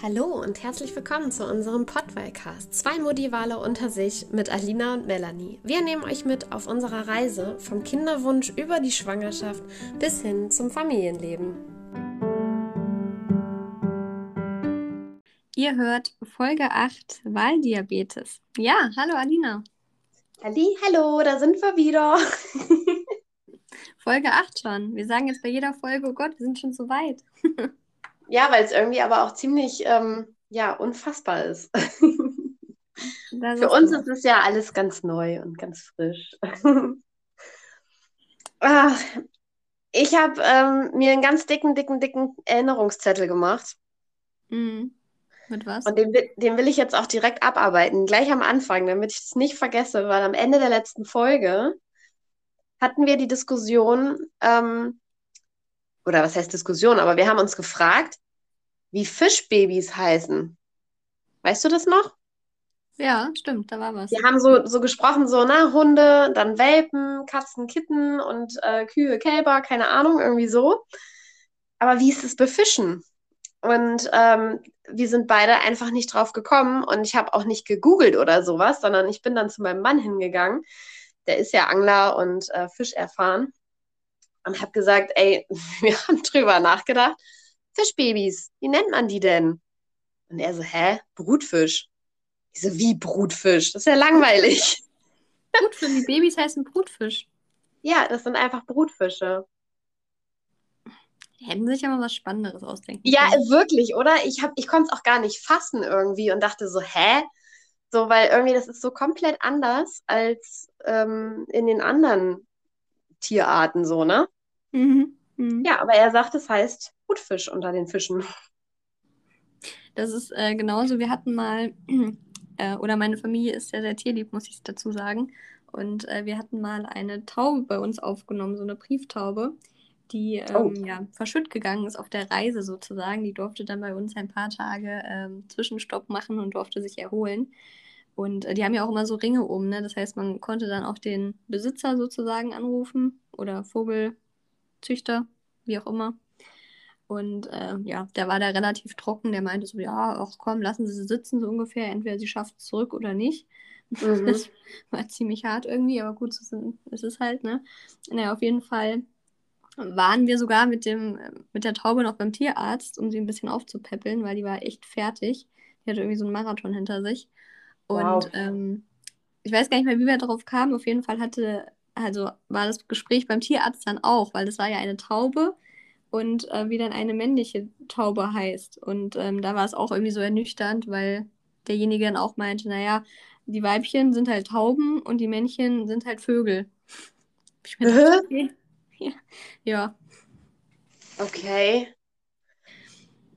Hallo und herzlich willkommen zu unserem Podwellcast. Zwei Modivale unter sich mit Alina und Melanie. Wir nehmen euch mit auf unserer Reise vom Kinderwunsch über die Schwangerschaft bis hin zum Familienleben. Ihr hört Folge 8 Wahldiabetes. Ja, hallo Alina. Ali, hallo, da sind wir wieder. Folge 8 schon. Wir sagen jetzt bei jeder Folge, oh Gott, wir sind schon so weit. Ja, weil es irgendwie aber auch ziemlich ähm, ja, unfassbar ist. Für uns ist es ja alles ganz neu und ganz frisch. Ach, ich habe ähm, mir einen ganz dicken, dicken, dicken Erinnerungszettel gemacht. Mhm. Mit was? Und den, den will ich jetzt auch direkt abarbeiten, gleich am Anfang, damit ich es nicht vergesse, weil am Ende der letzten Folge hatten wir die Diskussion, ähm, oder was heißt Diskussion, aber wir haben uns gefragt, wie Fischbabys heißen. Weißt du das noch? Ja, stimmt, da war was. Wir haben so, so gesprochen, so, na, Hunde, dann Welpen, Katzen, Kitten und äh, Kühe, Kälber, keine Ahnung, irgendwie so. Aber wie ist es bei Fischen? Und ähm, wir sind beide einfach nicht drauf gekommen und ich habe auch nicht gegoogelt oder sowas, sondern ich bin dann zu meinem Mann hingegangen. Der ist ja Angler und äh, Fisch erfahren und habe gesagt, ey, wir haben drüber nachgedacht. Fischbabys, wie nennt man die denn? Und er so, hä? Brutfisch. Ich so, wie Brutfisch? Das ist ja langweilig. Brutfisch, die Babys heißen Brutfisch. Ja, das sind einfach Brutfische. Die hätten sich ja mal was Spannenderes ausdenken Ja, wirklich, oder? Ich, ich konnte es auch gar nicht fassen irgendwie und dachte so, hä? So, weil irgendwie das ist so komplett anders als ähm, in den anderen Tierarten, so, ne? Mhm. mhm. Ja, aber er sagt, es heißt Gutfisch unter den Fischen. Das ist äh, genauso. Wir hatten mal, äh, oder meine Familie ist sehr, sehr tierlieb, muss ich dazu sagen. Und äh, wir hatten mal eine Taube bei uns aufgenommen, so eine Brieftaube, die ähm, oh. ja, verschütt gegangen ist auf der Reise sozusagen. Die durfte dann bei uns ein paar Tage ähm, Zwischenstopp machen und durfte sich erholen. Und äh, die haben ja auch immer so Ringe um, ne? Das heißt, man konnte dann auch den Besitzer sozusagen anrufen oder Vogelzüchter, wie auch immer. Und äh, ja, der war da relativ trocken. Der meinte so, ja, ach komm, lassen Sie sie sitzen, so ungefähr. Entweder sie schafft es zurück oder nicht. Mhm. Das war ziemlich hart irgendwie, aber gut, so ist es halt, ne? Naja, auf jeden Fall waren wir sogar mit, dem, mit der Taube noch beim Tierarzt, um sie ein bisschen aufzupäppeln, weil die war echt fertig. Die hatte irgendwie so einen Marathon hinter sich. Und wow. ähm, ich weiß gar nicht mehr, wie wir darauf kamen. Auf jeden Fall hatte, also war das Gespräch beim Tierarzt dann auch, weil das war ja eine Taube, und äh, wie dann eine männliche Taube heißt. Und ähm, da war es auch irgendwie so ernüchternd, weil derjenige dann auch meinte, naja, die Weibchen sind halt Tauben und die Männchen sind halt Vögel. Ich mir dachte, okay. ja. ja. Okay.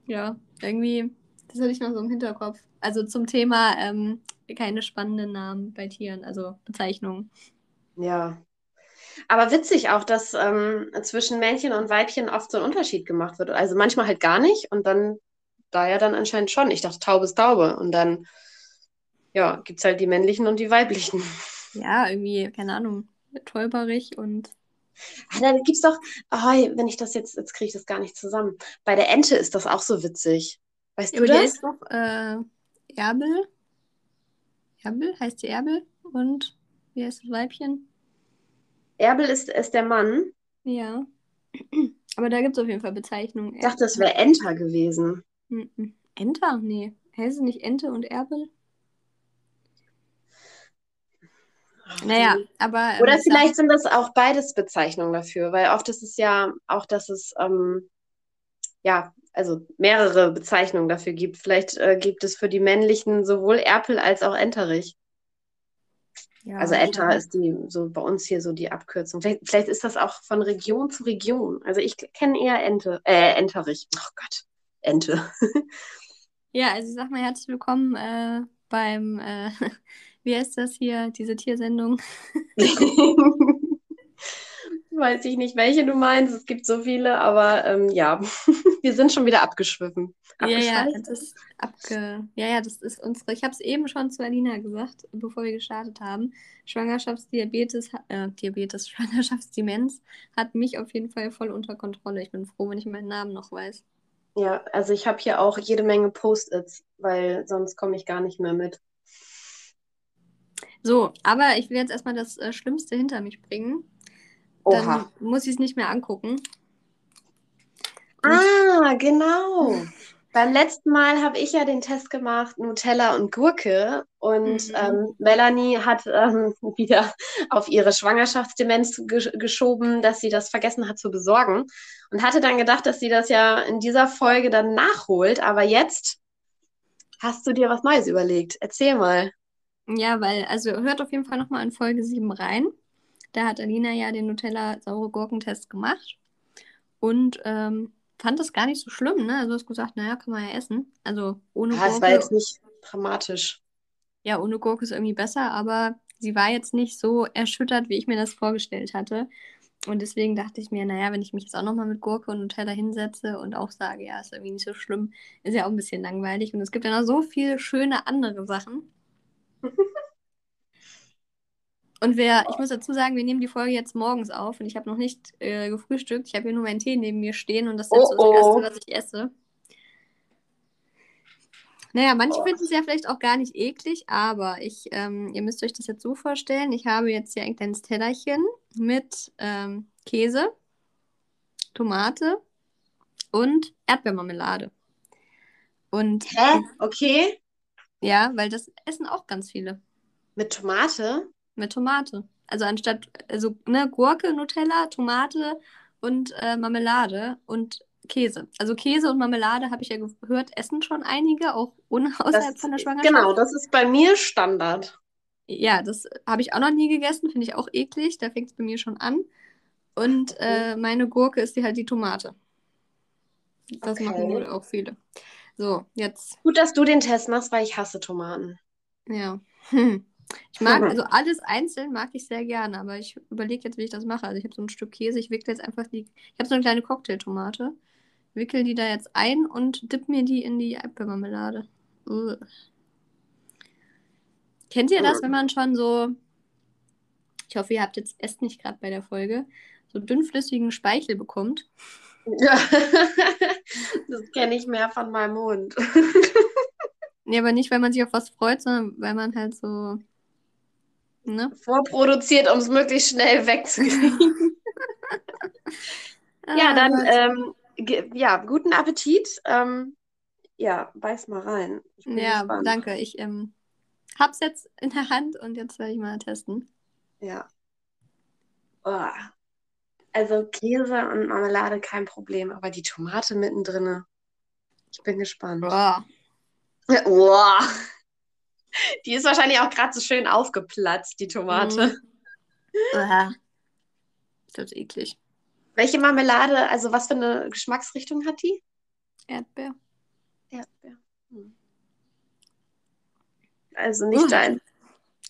Ja, irgendwie, das hatte ich noch so im Hinterkopf. Also zum Thema ähm, keine spannenden Namen bei Tieren, also Bezeichnungen. Ja, aber witzig auch, dass ähm, zwischen Männchen und Weibchen oft so ein Unterschied gemacht wird. Also manchmal halt gar nicht und dann da ja dann anscheinend schon. Ich dachte, Taube ist Taube. Und dann, ja, gibt es halt die männlichen und die weiblichen. Ja, irgendwie, keine Ahnung, täuberig und. Ah, dann gibt es doch, oh, wenn ich das jetzt, jetzt kriege ich das gar nicht zusammen. Bei der Ente ist das auch so witzig. Weißt ja, du das? ist doch äh, Erbel. Erbel, heißt sie Erbel? Und wie heißt das Weibchen? Erbel ist, ist der Mann. Ja. Aber da gibt es auf jeden Fall Bezeichnungen. Ich dachte, das wäre Enter gewesen. Enter? Nee. Heißt nicht Ente und Erbel? naja, aber. Ähm, Oder vielleicht sind das auch beides Bezeichnungen dafür, weil oft ist es ja auch, dass es ähm, ja, also mehrere Bezeichnungen dafür gibt. Vielleicht äh, gibt es für die männlichen sowohl Erpel als auch Enterich. Ja, also Enter ist die so bei uns hier so die Abkürzung. Vielleicht, vielleicht, ist das auch von Region zu Region. Also ich kenne eher Ente, äh, Enterich. Oh Gott, Ente. ja, also ich sag mal herzlich willkommen äh, beim, äh, wie heißt das hier, diese Tiersendung? weiß ich nicht, welche du meinst. Es gibt so viele, aber ähm, ja, wir sind schon wieder abgeschwiffen. Ja, ja, das ist abge ja, ja, das ist unsere. Ich habe es eben schon zu Alina gesagt, bevor wir gestartet haben. Schwangerschaftsdiabetes, äh, Diabetes, Schwangerschaftsdemenz hat mich auf jeden Fall voll unter Kontrolle. Ich bin froh, wenn ich meinen Namen noch weiß. Ja, also ich habe hier auch jede Menge Post-its, weil sonst komme ich gar nicht mehr mit. So, aber ich will jetzt erstmal das äh, Schlimmste hinter mich bringen. Dann Oha. muss ich es nicht mehr angucken. Ah, genau. Beim letzten Mal habe ich ja den Test gemacht, Nutella und Gurke. Und Mhm. ähm, Melanie hat ähm, wieder auf ihre Schwangerschaftsdemenz ge geschoben, dass sie das vergessen hat zu besorgen. Und hatte dann gedacht, dass sie das ja in dieser Folge dann nachholt. Aber jetzt hast du dir was Neues überlegt. Erzähl mal. Ja, weil, also hört auf jeden Fall nochmal in Folge 7 rein. Da hat Alina ja den Nutella-saure Gurkentest gemacht und ähm, fand das gar nicht so schlimm, ne? Also du hast gesagt, naja, kann man ja essen. Also ohne Ah, es war Gurke, jetzt nicht dramatisch. ja, ohne Gurke ist irgendwie besser, aber sie war jetzt nicht so erschüttert, wie ich mir das vorgestellt hatte. Und deswegen dachte ich mir, naja, wenn ich mich jetzt auch nochmal mit Gurke und Nutella hinsetze und auch sage, ja, ist irgendwie nicht so schlimm, ist ja auch ein bisschen langweilig. Und es gibt ja noch so viele schöne andere Sachen. Und wir, ich muss dazu sagen, wir nehmen die Folge jetzt morgens auf und ich habe noch nicht äh, gefrühstückt. Ich habe hier nur meinen Tee neben mir stehen und das ist jetzt so das Oh, oh. Erste, was ich esse. Naja, manche finden es ja vielleicht auch gar nicht eklig, aber ich, ähm, ihr müsst euch das jetzt so vorstellen. Ich habe jetzt hier ein kleines Tellerchen mit ähm, Käse, Tomate und Erdbeermarmelade. Und Hä? Okay. ja, weil das essen auch ganz viele. Mit Tomate? Mit Tomate. Also anstatt, also ne, Gurke, Nutella, Tomate und äh, Marmelade und Käse. Also Käse und Marmelade, habe ich ja gehört, essen schon einige, auch ohne, außerhalb Das, von der Schwangerschaft. genau, das ist bei mir Standard. Ja, das habe ich auch noch nie gegessen, finde ich auch eklig. Da fängt es bei mir schon an. Und äh, meine Gurke ist die halt die Tomate. Das machen Okay. wohl auch viele. So, jetzt, Gut, dass du den Test machst, weil ich hasse Tomaten. ja. Hm. Ich mag, also alles einzeln mag ich sehr gerne, aber ich überlege jetzt, wie ich das mache. Also ich habe so ein Stück Käse, ich wickle jetzt einfach die, ich habe so eine kleine Cocktailtomate, wickel die da jetzt ein und dipp mir die in die Erdbeermarmelade. Ugh. Kennt ihr das, wenn man schon so, ich hoffe, ihr habt jetzt esst nicht gerade bei der Folge, so dünnflüssigen Speichel bekommt? Ja. Das kenne ich mehr von meinem Hund. Nee, aber nicht, weil man sich auf was freut, sondern weil man halt so, ne? Vorproduziert, um es möglichst schnell wegzukriegen. Ja, Ah, dann, ähm, ja, guten Appetit. Ähm, ja, beiß mal rein. Ja, gespannt. danke. Ich ähm, hab's jetzt in der Hand und jetzt werde ich mal testen. Ja. Oh. Also Käse und Marmelade kein Problem, aber die Tomate mittendrin. Ich bin gespannt. Boah. Boah. Die ist wahrscheinlich auch gerade so schön aufgeplatzt, die Tomate. Uah. Ist das eklig. Welche Marmelade, also was für eine Geschmacksrichtung hat die? Erdbeer. Erdbeer. Hm. Also nicht Uh. dein.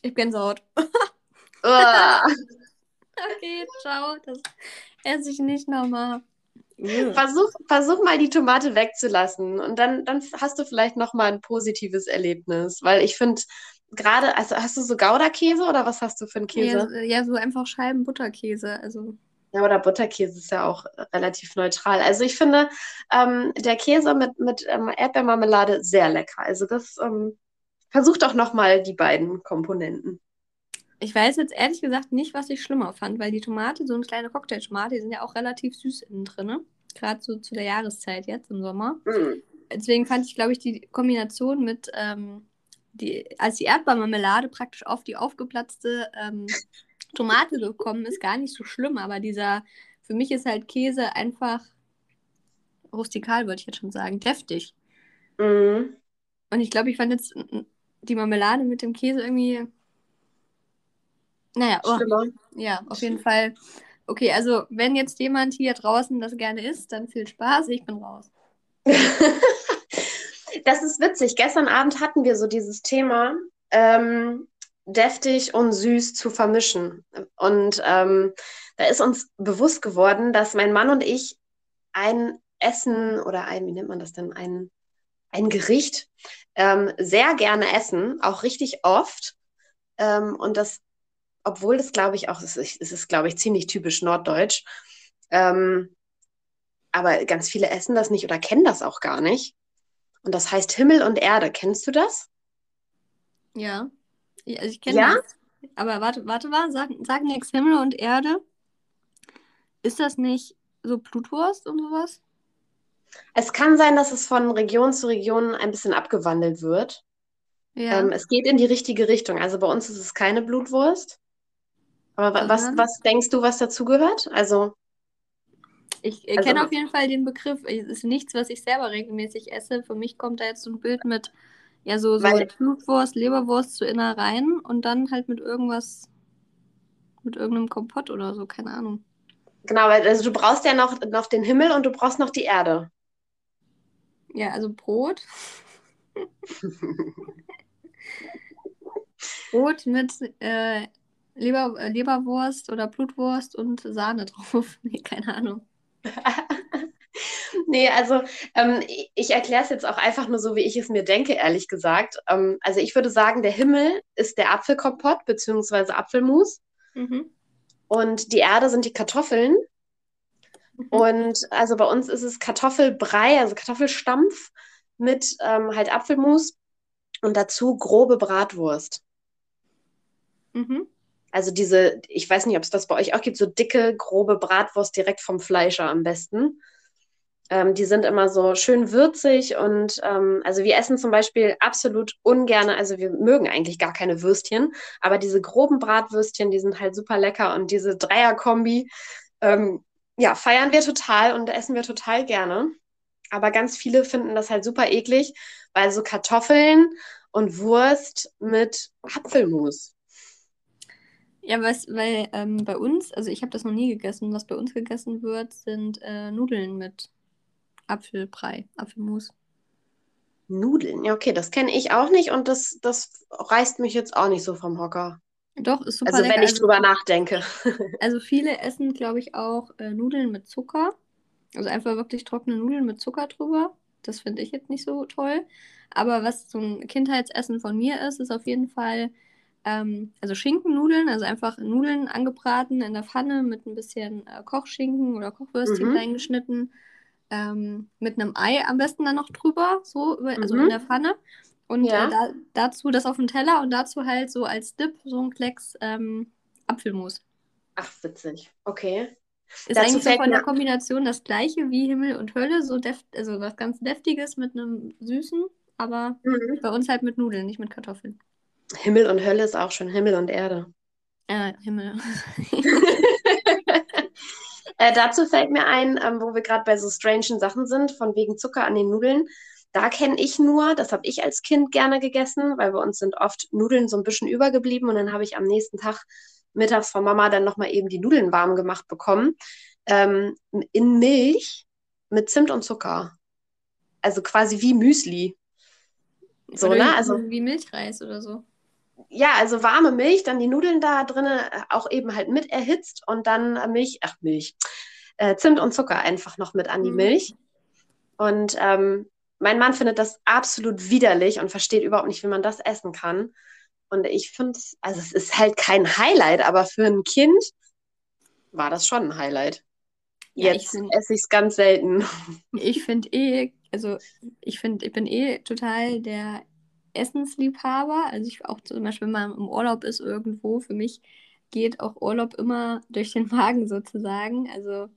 Ich bin. Uah. Okay, ciao. Das esse ich nicht nochmal. Versuch, versuch mal die Tomate wegzulassen und dann, dann hast du vielleicht noch mal ein positives Erlebnis, weil ich finde gerade, also hast du so Gouda-Käse oder was hast du für einen Ja, Käse? ja, so einfach Scheiben Butterkäse. Also, Ja, oder Butterkäse ist ja auch relativ neutral. Also ich finde ähm, der Käse mit, mit ähm, Erdbeermarmelade sehr lecker. Also das ähm, versuch doch noch mal die beiden Komponenten. ich weiß jetzt ehrlich gesagt nicht, was ich schlimmer fand, weil die Tomate, so eine kleine Cocktailtomate, die sind ja auch relativ süß innen drin. Gerade so zu der Jahreszeit jetzt im Sommer. Mm. Deswegen fand ich, glaube ich, die Kombination mit, ähm, die, als die Erdbeermarmelade praktisch auf die aufgeplatzte ähm, Tomate gekommen ist, gar nicht so schlimm. Aber dieser, für mich ist halt Käse einfach rustikal, würde ich jetzt schon sagen, deftig. Mm. Und ich glaube, ich fand jetzt die Marmelade mit dem Käse irgendwie. Naja, oh, ja, auf jeden Fall. Okay, also wenn jetzt jemand hier draußen das gerne isst, dann viel Spaß, ich bin raus. Das ist witzig. Gestern Abend hatten wir so dieses Thema, ähm, deftig und süß zu vermischen. Und ähm, da ist uns bewusst geworden, dass mein Mann und ich ein Essen oder ein, wie nennt man das denn, ein, ein Gericht ähm, sehr gerne essen, auch richtig oft. Ähm, und das, obwohl das glaube ich auch, es ist, es ist glaube ich ziemlich typisch norddeutsch. Ähm, aber ganz viele essen das nicht oder kennen das auch gar nicht. Und das heißt Himmel und Erde. Kennst du das? Ja. ja also ich kenne Ja? das. Aber warte, warte mal, sag, sag nichts Himmel und Erde. Ist das nicht so Blutwurst und sowas? Es kann sein, dass es von Region zu Region ein bisschen abgewandelt wird. Ja. Ähm, es geht in die richtige Richtung. Also bei uns ist es keine Blutwurst. Aber wa- was, Sondern? was denkst du, was dazugehört? Also, Ich Also- kenne auf jeden Fall den Begriff. Es ist nichts, was ich selber regelmäßig esse. Für mich kommt da jetzt so ein Bild mit, ja, so, so Blutwurst, Leberwurst zu Innereien und dann halt mit irgendwas, mit irgendeinem Kompott oder so, keine Ahnung. genau, weil also du brauchst ja noch, noch den Himmel und du brauchst noch die Erde. Ja, also Brot. Brot mit äh, Leber, äh, Leberwurst oder Blutwurst und Sahne drauf. Nee, keine Ahnung. Nee, also ähm, ich, erkläre es jetzt auch einfach nur so, wie ich es mir denke, ehrlich gesagt. Ähm, also ich würde sagen, der Himmel ist der Apfelkompott beziehungsweise Apfelmus Mhm. und die Erde sind die Kartoffeln. Mhm. Und also bei uns ist es Kartoffelbrei, also Kartoffelstampf mit ähm, halt Apfelmus und dazu grobe Bratwurst. Mhm. Also diese, ich weiß nicht, ob es das bei euch auch gibt, so dicke, grobe Bratwurst direkt vom Fleischer am besten. Ähm, die sind immer so schön würzig und ähm, also wir essen zum Beispiel absolut ungerne, also wir mögen eigentlich gar keine Würstchen, aber diese groben Bratwürstchen, die sind halt super lecker und diese Dreierkombi, ähm, ja, feiern wir total und essen wir total gerne. Aber ganz viele finden das halt super eklig, weil so Kartoffeln und Wurst mit Apfelmus. Ja, was, weil ähm, bei uns, also ich habe das noch nie gegessen, was bei uns gegessen wird, sind äh, Nudeln mit Apfelbrei, Apfelmus. Nudeln, ja, okay, das kenne ich auch nicht und das, das reißt mich jetzt auch nicht so vom Hocker. Doch, ist super Also lecker. wenn ich also, drüber nachdenke. also viele essen, glaube ich, auch äh, Nudeln mit Zucker. Also einfach wirklich trockene Nudeln mit Zucker drüber. Das finde ich jetzt nicht so toll. Aber was so ein Kindheitsessen von mir ist, ist auf jeden Fall, ähm, also Schinkennudeln, also einfach Nudeln angebraten in der Pfanne mit ein bisschen äh, Kochschinken oder Kochwürstchen Mhm. reingeschnitten. Ähm, mit einem Ei am besten dann noch drüber, so, über, also Mhm. in der Pfanne. Und Ja. äh, da, dazu das auf dem Teller und dazu halt so als Dip so ein Klecks ähm, Apfelmus. Ach, witzig. Okay. Ist Dazu eigentlich so von der Kombination das gleiche wie Himmel und Hölle, so deft, also was ganz Deftiges mit einem Süßen, aber Mhm. bei uns halt mit Nudeln, nicht mit Kartoffeln. Himmel und Hölle ist auch schon Himmel und Erde. Äh, Himmel. Äh, dazu fällt mir ein, ähm, wo wir gerade bei so strangen Sachen sind, von wegen Zucker an den Nudeln. Da kenne ich nur, das habe ich als Kind gerne gegessen, weil bei uns sind oft Nudeln so ein bisschen übergeblieben und dann habe ich am nächsten Tag mittags von Mama dann nochmal eben die Nudeln warm gemacht bekommen. Ähm, in Milch mit Zimt und Zucker. Also quasi wie Müsli. So, Oder ne? Also wie Milchreis oder so. Ja, also warme Milch, dann die Nudeln da drinnen äh, auch eben halt mit erhitzt und dann äh, Milch, ach Milch, äh, Zimt und Zucker einfach noch mit an die Mhm. Milch. Und ähm, mein Mann findet das absolut widerlich und versteht überhaupt nicht, wie man das essen kann. Und ich finde, also es ist halt kein Highlight, aber für ein Kind war das schon ein Highlight. Ja, ich Jetzt esse ich es ganz selten. Ich finde eh, also ich finde, ich bin eh total der Essensliebhaber. Also ich auch zum Beispiel, wenn man im Urlaub ist irgendwo, für mich geht auch Urlaub immer durch den Magen sozusagen. Also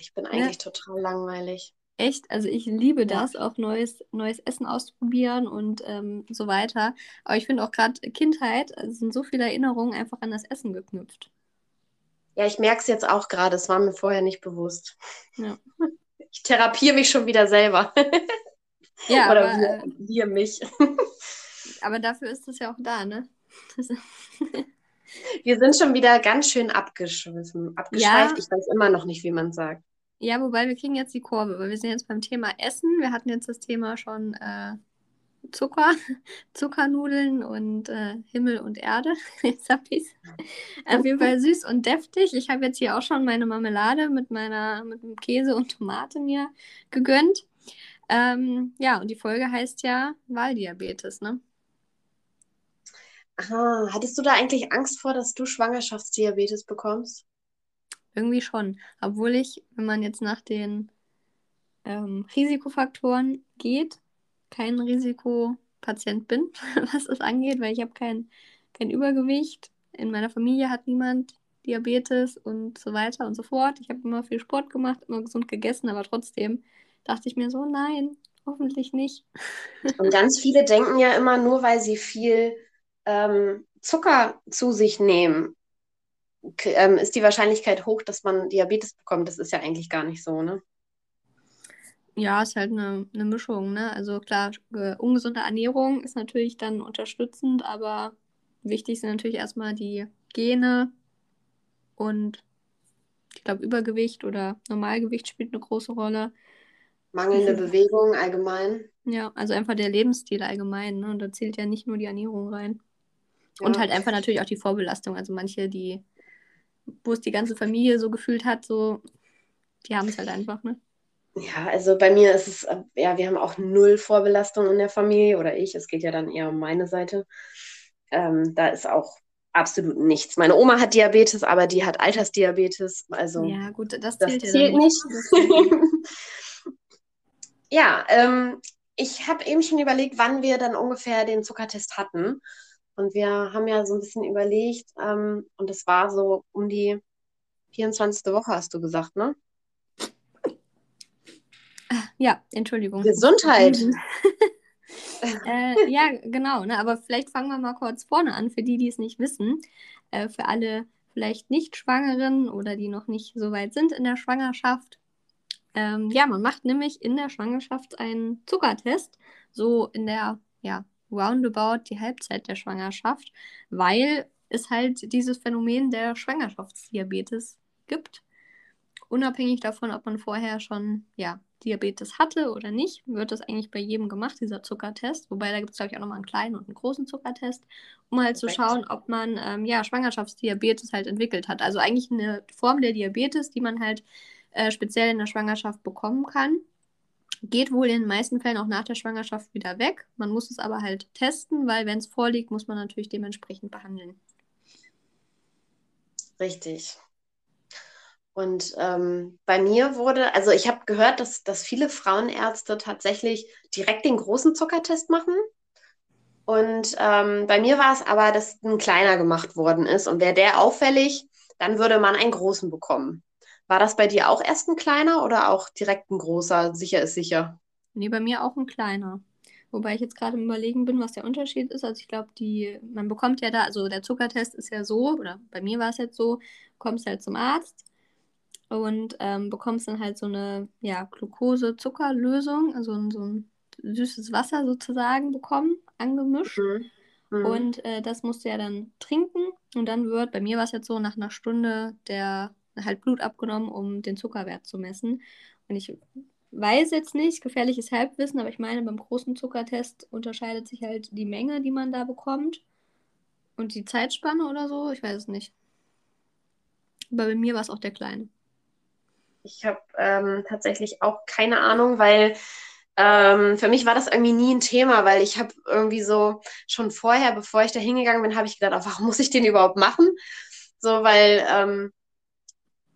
Ich bin eigentlich total langweilig. echt, also ich liebe Ja. das, auch neues, neues Essen auszuprobieren und ähm, so weiter. Aber ich finde auch gerade Kindheit, also es sind so viele Erinnerungen einfach an das Essen geknüpft. Ja, ich merke es jetzt auch gerade, es war mir vorher nicht bewusst. Ja. Ich therapiere mich schon wieder selber. Ja, Oder aber, wir, äh, wir mich. aber dafür ist es ja auch da, ne? Wir sind schon wieder ganz schön abgeschwiffen, abgeschweift. Ja. Ich weiß immer noch nicht, wie man sagt. Ja, wobei wir kriegen jetzt die Kurve, weil wir sind jetzt beim Thema Essen. Wir hatten jetzt das Thema schon äh, Zucker, Zuckernudeln und äh, Himmel und Erde. Jetzt hab ich's. Auf jeden Fall süß und deftig. Ich habe jetzt hier auch schon meine Marmelade mit meiner mit dem Käse und Tomate mir gegönnt. Ähm, ja, und die Folge heißt ja Wahldiabetes, ne? Aha, hattest du da eigentlich Angst vor, dass du Schwangerschaftsdiabetes bekommst? Irgendwie schon. Obwohl ich, wenn man jetzt nach den ähm, Risikofaktoren geht, kein Risikopatient bin, was das angeht, weil ich habe kein, kein Übergewicht. In meiner Familie hat niemand Diabetes und so weiter und so fort. Ich habe immer viel Sport gemacht, immer gesund gegessen, aber trotzdem dachte ich mir so, nein, hoffentlich nicht. Und ganz viele denken ja immer, nur weil sie viel ähm, Zucker zu sich nehmen, ähm, ist die Wahrscheinlichkeit hoch, dass man Diabetes bekommt. Das ist ja eigentlich gar nicht so, ne? Ja, ist halt eine, eine Mischung, ne? Also klar, ungesunde Ernährung ist natürlich dann unterstützend, aber wichtig sind natürlich erstmal die Gene und ich glaube, Übergewicht oder Normalgewicht spielt eine große Rolle. Mangelnde Bewegung allgemein. Ja, also einfach der Lebensstil allgemein, ne? Und da zählt ja nicht nur die Ernährung rein. Ja. Und halt einfach natürlich auch die Vorbelastung. Also manche, die, wo es die ganze Familie so gefühlt hat, so, die haben es halt einfach, ne? Ja, also bei mir ist es, ja, wir haben auch null Vorbelastung in der Familie oder ich. Es geht ja dann eher um meine Seite. Ähm, da ist auch absolut nichts. Meine Oma hat Diabetes, aber die hat Altersdiabetes. Also ja, gut, das zählt, das zählt nicht. nicht. ja, ähm, ich habe eben schon überlegt, wann wir dann ungefähr den Zuckertest hatten. Und wir haben ja so ein bisschen überlegt, ähm, und es war so um die 24. Woche, hast du gesagt, ne? Ja, Entschuldigung. Gesundheit. äh, ja, genau. Ne? Aber vielleicht fangen wir mal kurz vorne an, für die, die es nicht wissen. Äh, für alle vielleicht nicht Schwangeren oder die noch nicht so weit sind in der Schwangerschaft. Ähm, ja, man macht nämlich in der Schwangerschaft einen Zuckertest, so in der, ja, roundabout die Halbzeit der Schwangerschaft, weil es halt dieses Phänomen der Schwangerschaftsdiabetes gibt. Unabhängig davon, ob man vorher schon, ja, Diabetes hatte oder nicht, wird das eigentlich bei jedem gemacht, dieser Zuckertest. Wobei da gibt es, glaube ich, auch nochmal einen kleinen und einen großen Zuckertest, um halt zu schauen, ob man ähm, ja, Schwangerschaftsdiabetes halt entwickelt hat. Also eigentlich eine Form der Diabetes, die man halt äh, speziell in der Schwangerschaft bekommen kann. Geht wohl in den meisten Fällen auch nach der Schwangerschaft wieder weg. Man muss es aber halt testen, weil wenn es vorliegt, muss man natürlich dementsprechend behandeln. Richtig. Und ähm, bei mir wurde, also ich habe gehört, dass, dass viele Frauenärzte tatsächlich direkt den großen Zuckertest machen. Und ähm, bei mir war es aber, dass ein kleiner gemacht worden ist. Und wäre der auffällig, dann würde man einen großen bekommen. War das bei dir auch erst ein kleiner oder auch direkt ein großer? Sicher ist sicher. Nee, bei mir auch ein kleiner. Wobei ich jetzt gerade im Überlegen bin, was der Unterschied ist. Also ich glaube, die, man bekommt ja da, also der Zuckertest ist ja so, oder bei mir war es jetzt so, kommst halt zum Arzt, und ähm, bekommst dann halt so eine ja, Glucose-Zuckerlösung, also so ein süßes Wasser sozusagen bekommen, angemischt. Mhm. Mhm. Und äh, das musst du ja dann trinken und dann wird, bei mir war es jetzt so, nach einer Stunde der halt Blut abgenommen, um den Zuckerwert zu messen. Und ich weiß jetzt nicht, gefährliches Halbwissen, aber ich meine, beim großen Zuckertest unterscheidet sich halt die Menge, die man da bekommt und die Zeitspanne oder so, ich weiß es nicht. Aber bei mir war es auch der kleine. Ich habe ähm, tatsächlich auch keine Ahnung, weil ähm, für mich war das irgendwie nie ein Thema, weil ich habe irgendwie so schon vorher, bevor ich da hingegangen bin, habe ich gedacht, oh, warum muss ich den überhaupt machen? So, weil ähm,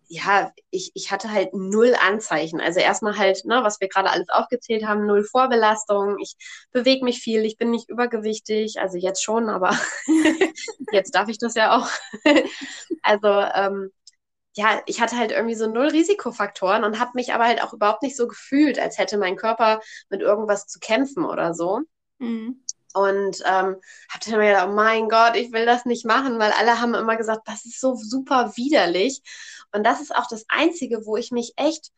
ja, ich, ich hatte halt null Anzeichen. Also erstmal halt, ne, was wir gerade alles aufgezählt haben, null Vorbelastung. Ich bewege mich viel, ich bin nicht übergewichtig, also jetzt schon, aber jetzt darf ich das ja auch. also ähm, ja, ich hatte halt irgendwie so null Risikofaktoren und habe mich aber halt auch überhaupt nicht so gefühlt, als hätte mein Körper mit irgendwas zu kämpfen oder so. Mhm. Und ähm, habe dann mir gedacht, oh mein Gott, ich will das nicht machen, weil alle haben immer gesagt, das ist so super widerlich. Und das ist auch das Einzige, wo ich mich echt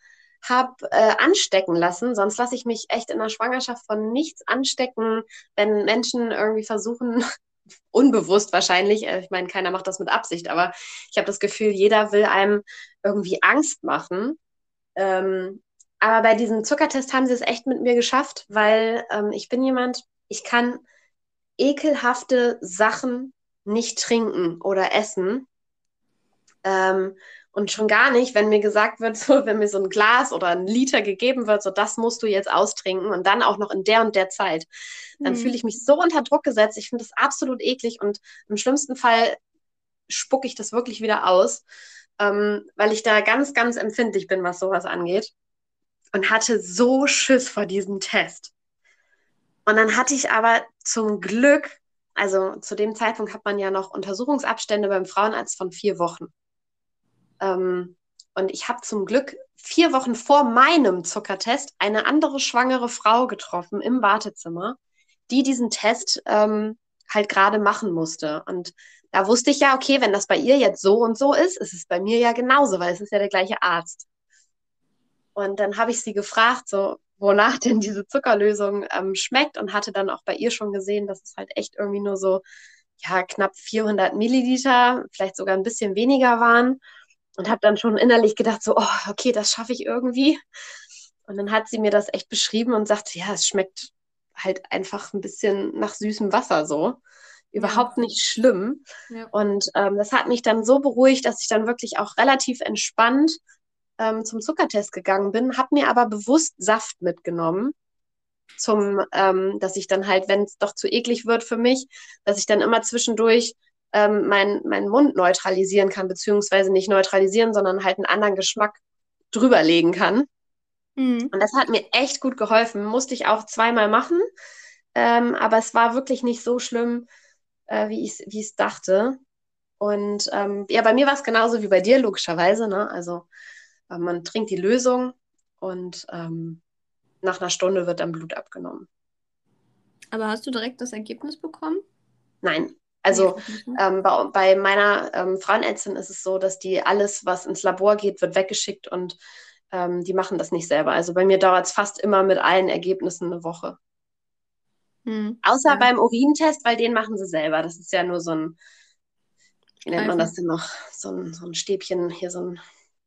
habe äh, anstecken lassen. Sonst lasse ich mich echt in der Schwangerschaft von nichts anstecken, wenn Menschen irgendwie versuchen, unbewusst wahrscheinlich, äh, ich meine, keiner macht das mit Absicht, aber ich habe das Gefühl, jeder will einem irgendwie Angst machen. Ähm, aber bei diesem Zuckertest haben sie es echt mit mir geschafft, weil ähm, ich bin jemand, ich kann ekelhafte Sachen nicht trinken oder essen. Ähm, und schon gar nicht, wenn mir gesagt wird, so, wenn mir so ein Glas oder ein Liter gegeben wird, so das musst du jetzt austrinken und dann auch noch in der und der Zeit. Dann mhm. fühle ich mich so unter Druck gesetzt. Ich finde das absolut eklig und im schlimmsten Fall spucke ich das wirklich wieder aus. ähm, weil ich da ganz, ganz empfindlich bin, was sowas angeht. Und hatte so Schiss vor diesem Test. Und dann hatte ich aber zum Glück, also zu dem Zeitpunkt hat man ja noch Untersuchungsabstände beim Frauenarzt von vier Wochen. Ähm, und ich habe zum Glück vier Wochen vor meinem Zuckertest eine andere schwangere Frau getroffen im Wartezimmer, die diesen Test ähm, halt gerade machen musste. Und da wusste ich ja, okay, wenn das bei ihr jetzt so und so ist, ist es bei mir ja genauso, weil es ist ja der gleiche Arzt. Und dann habe ich sie gefragt, so, wonach denn diese Zuckerlösung ähm, schmeckt und hatte dann auch bei ihr schon gesehen, dass es halt echt irgendwie nur so, ja, knapp 400 Milliliter, vielleicht sogar ein bisschen weniger waren. Und habe dann schon innerlich gedacht, so, oh, okay, das schaffe ich irgendwie. Und dann hat sie mir das echt beschrieben und sagte, ja, es schmeckt halt einfach ein bisschen nach süßem Wasser so. Überhaupt ja. nicht schlimm. Ja. Und ähm, das hat mich dann so beruhigt, dass ich dann wirklich auch relativ entspannt ähm, zum Zuckertest gegangen bin, habe mir aber bewusst Saft mitgenommen, zum, ähm, dass ich dann halt, wenn es doch zu eklig wird für mich, dass ich dann immer zwischendurch ähm, meinen mein Mund neutralisieren kann, beziehungsweise nicht neutralisieren, sondern halt einen anderen Geschmack drüberlegen kann. Mhm. Und das hat mir echt gut geholfen. Musste ich auch zweimal machen. Ähm, aber es war wirklich nicht so schlimm, äh, wie ich es dachte. Und ähm, ja, bei mir war es genauso wie bei dir, logischerweise. Ne? Also man trinkt die Lösung und ähm, nach einer Stunde wird dann Blut abgenommen. Aber hast du direkt das Ergebnis bekommen? Nein. Also ähm, bei, bei, meiner ähm, Frauenärztin ist es so, dass die alles, was ins Labor geht, wird weggeschickt und ähm, die machen das nicht selber. Also bei mir dauert es fast immer mit allen Ergebnissen eine Woche. Hm, Außer ja. beim Urintest, weil den machen sie selber. Das ist ja nur so ein, wie nennt man das denn noch? So ein, so ein Stäbchen, hier so ein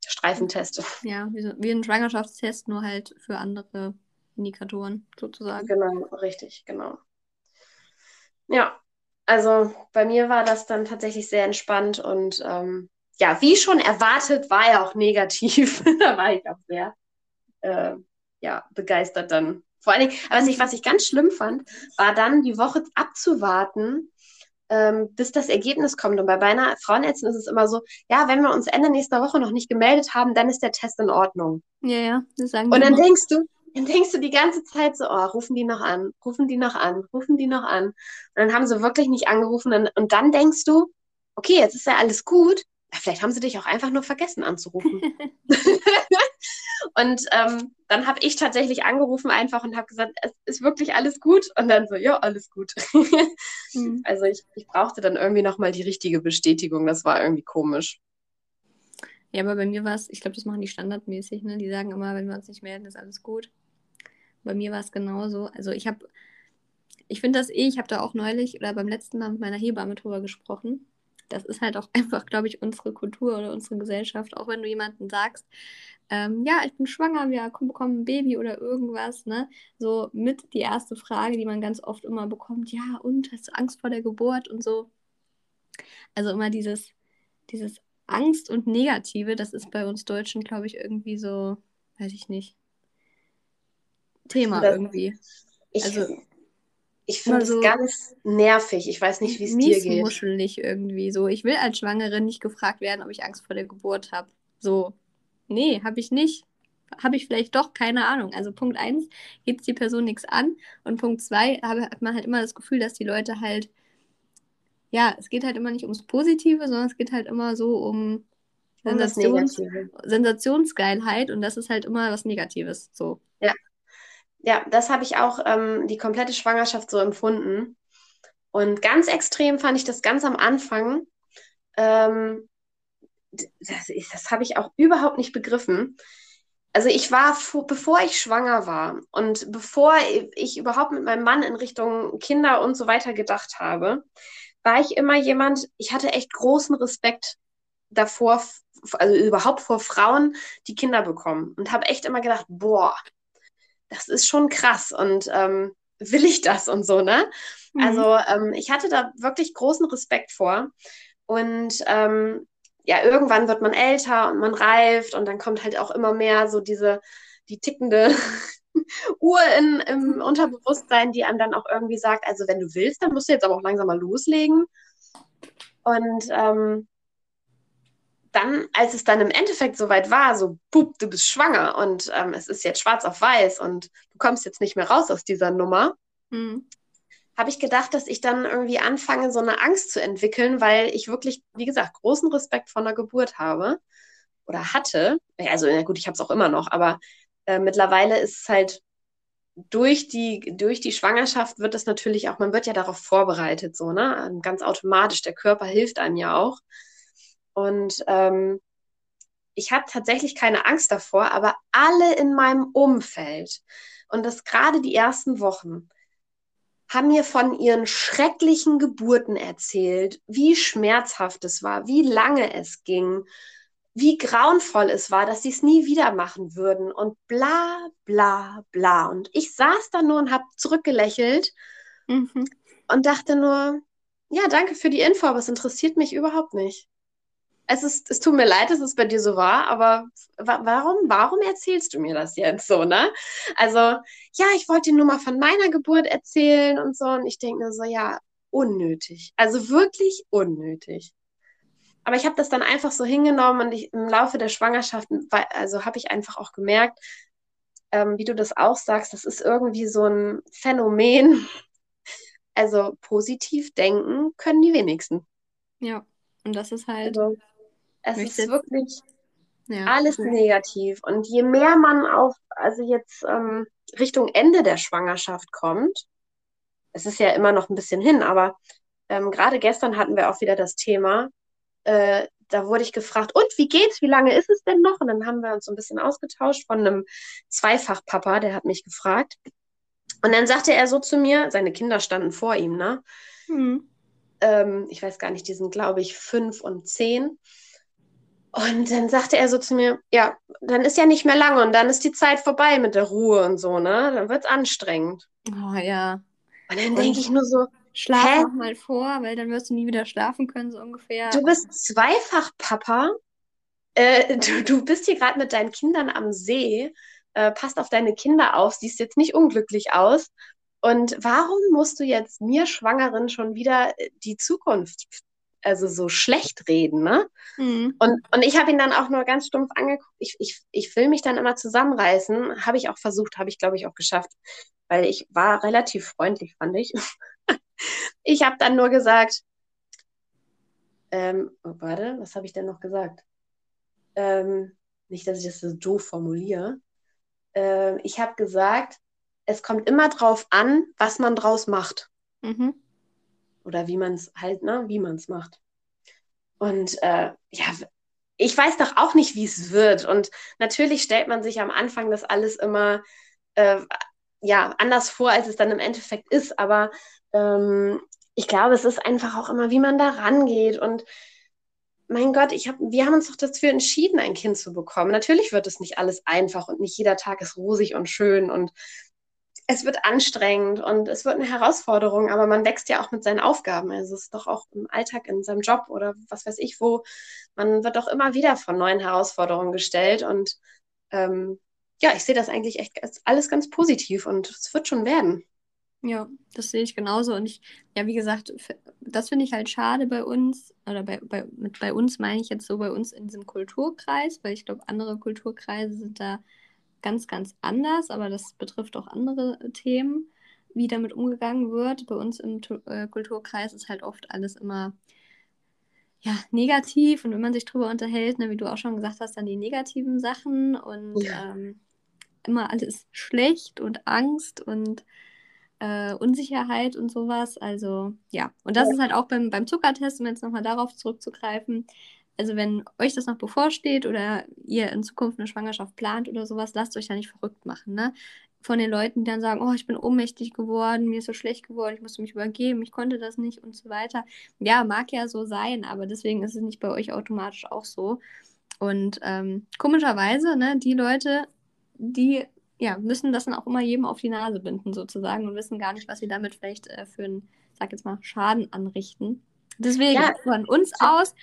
Streifentest. Ja, wie ein Schwangerschaftstest, nur halt für andere Indikatoren sozusagen. Genau, richtig, genau. Ja, also bei mir war das dann tatsächlich sehr entspannt und ähm, ja, wie schon erwartet, war er auch negativ. da war ich auch sehr äh, ja, begeistert dann. Vor allen Dingen, was ich, was ich ganz schlimm fand, war dann die Woche abzuwarten, ähm, bis das Ergebnis kommt. Und bei meiner Frauenärztin ist es immer so, ja, wenn wir uns Ende nächster Woche noch nicht gemeldet haben, dann ist der Test in Ordnung. Ja, ja, das sagen Und dann immer. denkst du, dann denkst du die ganze Zeit so, oh, rufen die noch an, rufen die noch an, rufen die noch an. Und dann haben sie wirklich nicht angerufen. Und, und dann denkst du, okay, jetzt ist ja alles gut, vielleicht haben sie dich auch einfach nur vergessen anzurufen. und ähm, dann habe ich tatsächlich angerufen einfach und habe gesagt, es ist wirklich alles gut. Und dann so, ja, alles gut. mhm. Also ich, ich brauchte dann irgendwie nochmal die richtige Bestätigung. Das war irgendwie komisch. Ja, aber bei mir war es, ich glaube, das machen die standardmäßig, ne? Die sagen immer, wenn wir uns nicht melden, ist alles gut. Bei mir war es genauso. Also ich habe, ich finde das eh, ich habe da auch neulich oder beim letzten Mal mit meiner Hebamme drüber gesprochen das ist halt auch einfach, glaube ich, unsere Kultur oder unsere Gesellschaft. Auch wenn du jemanden sagst, ähm, ja, ich bin schwanger, wir bekommen ein Baby oder irgendwas, ne? So mit die erste Frage, die man ganz oft immer bekommt, ja, und hast du Angst vor der Geburt und so. Also immer dieses, dieses Angst und Negative, das ist bei uns Deutschen, glaube ich, irgendwie so, weiß ich nicht, Thema das, irgendwie. Ich, also, ich finde so es ganz nervig. Ich weiß nicht, wie es dir geht. muschelig irgendwie so. Ich will als Schwangere nicht gefragt werden, ob ich Angst vor der Geburt habe. So, nee, habe ich nicht. Habe ich vielleicht doch, keine Ahnung. Also Punkt 1 geht es die Person nichts an. Und Punkt 2 hat man halt immer das Gefühl, dass die Leute halt, ja, es geht halt immer nicht ums Positive, sondern es geht halt immer so um Sensations Sensationsgeilheit und das ist halt immer was Negatives. So. Ja, ja, das habe ich auch ähm, die komplette Schwangerschaft so empfunden. Und ganz extrem fand ich das ganz am Anfang. Ähm, das, das habe ich auch überhaupt nicht begriffen. Also ich war, bevor ich schwanger war und bevor ich überhaupt mit meinem Mann in Richtung Kinder und so weiter gedacht habe, war ich immer jemand, ich hatte echt großen Respekt davor, also überhaupt vor Frauen, die Kinder bekommen. Und habe echt immer gedacht, boah, das ist schon krass und ähm, will ich das und so, ne? Mhm. Also ähm, ich hatte da wirklich großen Respekt vor. Und ähm, ja, irgendwann wird man älter und man reift und dann kommt halt auch immer mehr so diese, die tickende Uhr in, im Unterbewusstsein, die einem dann auch irgendwie sagt, also wenn du willst, dann musst du jetzt aber auch langsam mal loslegen. Und ähm, dann, als es dann im Endeffekt soweit war, so, pup, du bist schwanger und ähm, es ist jetzt schwarz auf weiß und du kommst jetzt nicht mehr raus aus dieser Nummer, mhm. habe ich gedacht, dass ich dann irgendwie anfange, so eine Angst zu entwickeln, weil ich wirklich, wie gesagt, großen Respekt vor einer Geburt habe oder hatte. Also, ja gut, ich habe es auch immer noch, aber äh, mittlerweile ist es halt durch die, durch die Schwangerschaft wird es natürlich auch, man wird ja darauf vorbereitet, so, ne? Ganz automatisch. Der Körper hilft einem ja auch. Und ähm, ich hatte tatsächlich keine Angst davor, aber alle in meinem Umfeld und das gerade die ersten Wochen haben mir von ihren schrecklichen Geburten erzählt, wie schmerzhaft es war, wie lange es ging, wie grauenvoll es war, dass sie es nie wieder machen würden und bla bla bla. Und ich saß da nur und habe zurückgelächelt mhm. und dachte nur, ja, danke für die Info, aber es interessiert mich überhaupt nicht es ist, es tut mir leid, dass es bei dir so war, aber wa warum, warum erzählst du mir das jetzt so, ne? Also, ja, ich wollte dir nur mal von meiner Geburt erzählen und so. Und ich denke mir so, ja, unnötig. Also wirklich unnötig. Aber ich habe das dann einfach so hingenommen und ich, im Laufe der Schwangerschaft, also habe ich einfach auch gemerkt, ähm, wie du das auch sagst, das ist irgendwie so ein Phänomen. Also positiv denken können die wenigsten. Ja, und das ist halt. Also, es ist wirklich ja, alles negativ. Und je mehr man auf, also jetzt ähm, Richtung Ende der Schwangerschaft kommt, es ist ja immer noch ein bisschen hin, aber ähm, gerade gestern hatten wir auch wieder das Thema, äh, da wurde ich gefragt, und wie geht's? Wie lange ist es denn noch? Und dann haben wir uns so ein bisschen ausgetauscht von einem Zweifachpapa, der hat mich gefragt. Und dann sagte er so zu mir, seine Kinder standen vor ihm, ne? Mhm. Ähm, ich weiß gar nicht, die sind, glaube ich, fünf und zehn. Und dann sagte er so zu mir, ja, dann ist ja nicht mehr lange und dann ist die Zeit vorbei mit der Ruhe und so, ne? Dann wird es anstrengend. Oh ja. Und dann denke ich nur so, schlaf hä? noch mal vor, weil dann wirst du nie wieder schlafen können, so ungefähr. Du bist zweifach Papa. Äh, du, du bist hier gerade mit deinen Kindern am See. Äh, passt auf deine Kinder auf, siehst jetzt nicht unglücklich aus. Und warum musst du jetzt mir Schwangeren schon wieder die Zukunft also so schlecht reden, ne? Mhm. Und, und ich habe ihn dann auch nur ganz stumpf angeguckt. Ich, ich, ich will mich dann immer zusammenreißen. Habe ich auch versucht, habe ich, glaube ich, auch geschafft. Weil ich war relativ freundlich, fand ich. ich habe dann nur gesagt, ähm, oh, warte, was habe ich denn noch gesagt? Ähm, nicht, dass ich das so doof formuliere. Ähm, ich habe gesagt, es kommt immer drauf an, was man draus macht. Mhm oder wie man es halt, ne, wie man es macht. Und äh, ja, ich weiß doch auch nicht, wie es wird. Und natürlich stellt man sich am Anfang das alles immer äh, ja, anders vor, als es dann im Endeffekt ist. Aber ähm, ich glaube, es ist einfach auch immer, wie man da rangeht. Und mein Gott, ich hab, wir haben uns doch dafür entschieden, ein Kind zu bekommen. Natürlich wird es nicht alles einfach und nicht jeder Tag ist rosig und schön und es wird anstrengend und es wird eine Herausforderung, aber man wächst ja auch mit seinen Aufgaben. Also es ist doch auch im Alltag in seinem Job oder was weiß ich wo, man wird doch immer wieder von neuen Herausforderungen gestellt und ähm, ja, ich sehe das eigentlich echt alles ganz positiv und es wird schon werden. Ja, das sehe ich genauso. Und ich, ja, wie gesagt, das finde ich halt schade bei uns, oder bei, bei, mit bei uns meine ich jetzt so bei uns in diesem Kulturkreis, weil ich glaube, andere Kulturkreise sind da ganz, ganz anders, aber das betrifft auch andere Themen, wie damit umgegangen wird. Bei uns im äh, Kulturkreis ist halt oft alles immer ja, negativ und wenn man sich drüber unterhält, ne, wie du auch schon gesagt hast, dann die negativen Sachen und ja. ähm, immer alles schlecht und Angst und äh, Unsicherheit und sowas. Also ja, und das ja. ist halt auch beim, beim Zuckertest, um jetzt nochmal darauf zurückzugreifen, also wenn euch das noch bevorsteht oder ihr in Zukunft eine Schwangerschaft plant oder sowas, lasst euch da nicht verrückt machen, ne? Von den Leuten, die dann sagen, oh, ich bin ohnmächtig geworden, mir ist so schlecht geworden, ich musste mich übergeben, ich konnte das nicht und so weiter. Ja, mag ja so sein, aber deswegen ist es nicht bei euch automatisch auch so. Und ähm, komischerweise, ne, die Leute, die ja, müssen das dann auch immer jedem auf die Nase binden, sozusagen, und wissen gar nicht, was sie damit vielleicht äh, für einen, sag jetzt mal, Schaden anrichten. Deswegen ja. von uns aus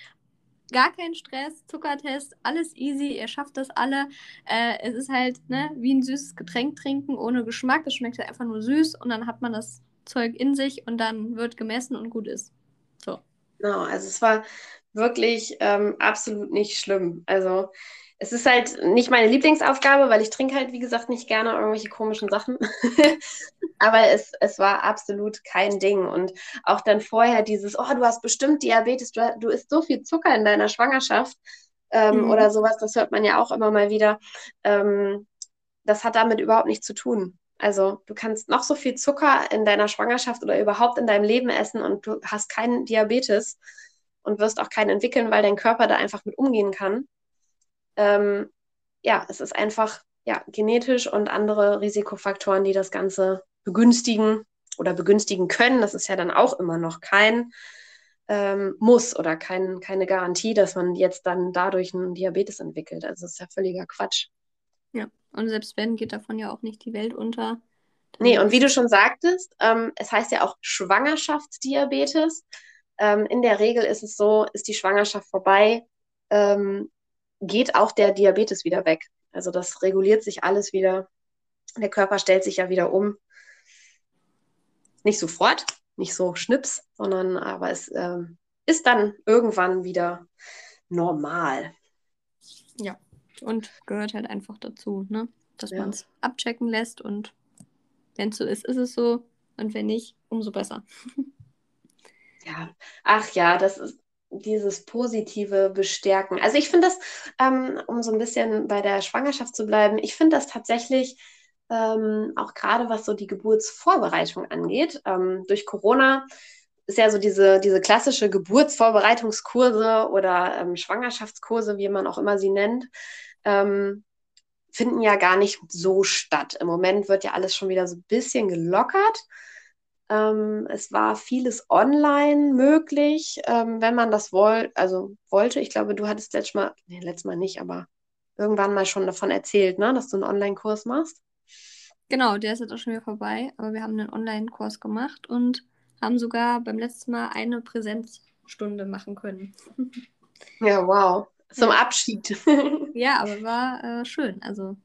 gar kein Stress, Zuckertest, alles easy, ihr schafft das alle. Äh, es ist halt ne, wie ein süßes Getränk trinken ohne Geschmack. Es schmeckt halt einfach nur süß und dann hat man das Zeug in sich und dann wird gemessen und gut ist. So. Genau, also es war wirklich ähm, absolut nicht schlimm. Also es ist halt nicht meine Lieblingsaufgabe, weil ich trinke halt, wie gesagt, nicht gerne irgendwelche komischen Sachen. Aber es, es war absolut kein Ding. Und auch dann vorher dieses, oh, du hast bestimmt Diabetes, du, du isst so viel Zucker in deiner Schwangerschaft ähm, mhm. oder sowas, das hört man ja auch immer mal wieder. Ähm, das hat damit überhaupt nichts zu tun. Also du kannst noch so viel Zucker in deiner Schwangerschaft oder überhaupt in deinem Leben essen und du hast keinen Diabetes und wirst auch keinen entwickeln, weil dein Körper da einfach mit umgehen kann. Ähm, ja, es ist einfach ja, genetisch und andere Risikofaktoren, die das Ganze begünstigen oder begünstigen können. Das ist ja dann auch immer noch kein ähm, Muss oder kein, keine Garantie, dass man jetzt dann dadurch einen Diabetes entwickelt. Also das ist ja völliger Quatsch. Ja, und selbst wenn, geht davon ja auch nicht die Welt unter. Nee, und wie du schon sagtest, ähm, es heißt ja auch Schwangerschaftsdiabetes. Ähm, in der Regel ist es so, ist die Schwangerschaft vorbei, ähm, geht auch der Diabetes wieder weg. Also das reguliert sich alles wieder. Der Körper stellt sich ja wieder um. Nicht sofort, nicht so schnips, sondern aber es äh, ist dann irgendwann wieder normal. Ja, und gehört halt einfach dazu, ne? dass ja. man es abchecken lässt und wenn es so ist, ist es so und wenn nicht, umso besser. ja, ach ja, das ist, dieses positive Bestärken. Also ich finde das, ähm, um so ein bisschen bei der Schwangerschaft zu bleiben, ich finde das tatsächlich ähm, auch gerade was so die Geburtsvorbereitung angeht. Ähm, durch Corona ist ja so diese, diese klassische Geburtsvorbereitungskurse oder ähm, Schwangerschaftskurse, wie man auch immer sie nennt, ähm, finden ja gar nicht so statt. Im Moment wird ja alles schon wieder so ein bisschen gelockert. Ähm, es war vieles online möglich, ähm, wenn man das woll also wollte. Ich glaube, du hattest letztes Mal, nee, letztes Mal nicht, aber irgendwann mal schon davon erzählt, ne, dass du einen Online-Kurs machst. Genau, der ist jetzt auch schon wieder vorbei, aber wir haben einen Online-Kurs gemacht und haben sogar beim letzten Mal eine Präsenzstunde machen können. Ja, wow. Zum Abschied. ja, aber war äh, schön. Also.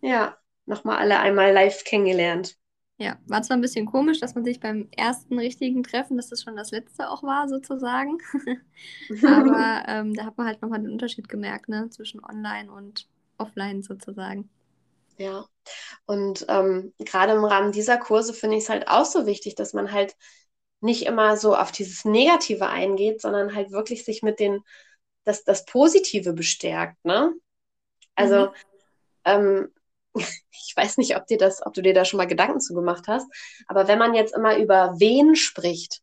Ja, nochmal alle einmal live kennengelernt. Ja, war zwar ein bisschen komisch, dass man sich beim ersten richtigen Treffen, dass das schon das letzte auch war, sozusagen. Aber ähm, da hat man halt nochmal den Unterschied gemerkt, ne, zwischen online und offline sozusagen. Ja, und ähm, gerade im Rahmen dieser Kurse finde ich es halt auch so wichtig, dass man halt nicht immer so auf dieses Negative eingeht, sondern halt wirklich sich mit den, das, das Positive bestärkt, ne? Also, mhm. ähm, ich weiß nicht, ob dir das, ob du dir da schon mal Gedanken zu gemacht hast, aber wenn man jetzt immer über Wehen spricht,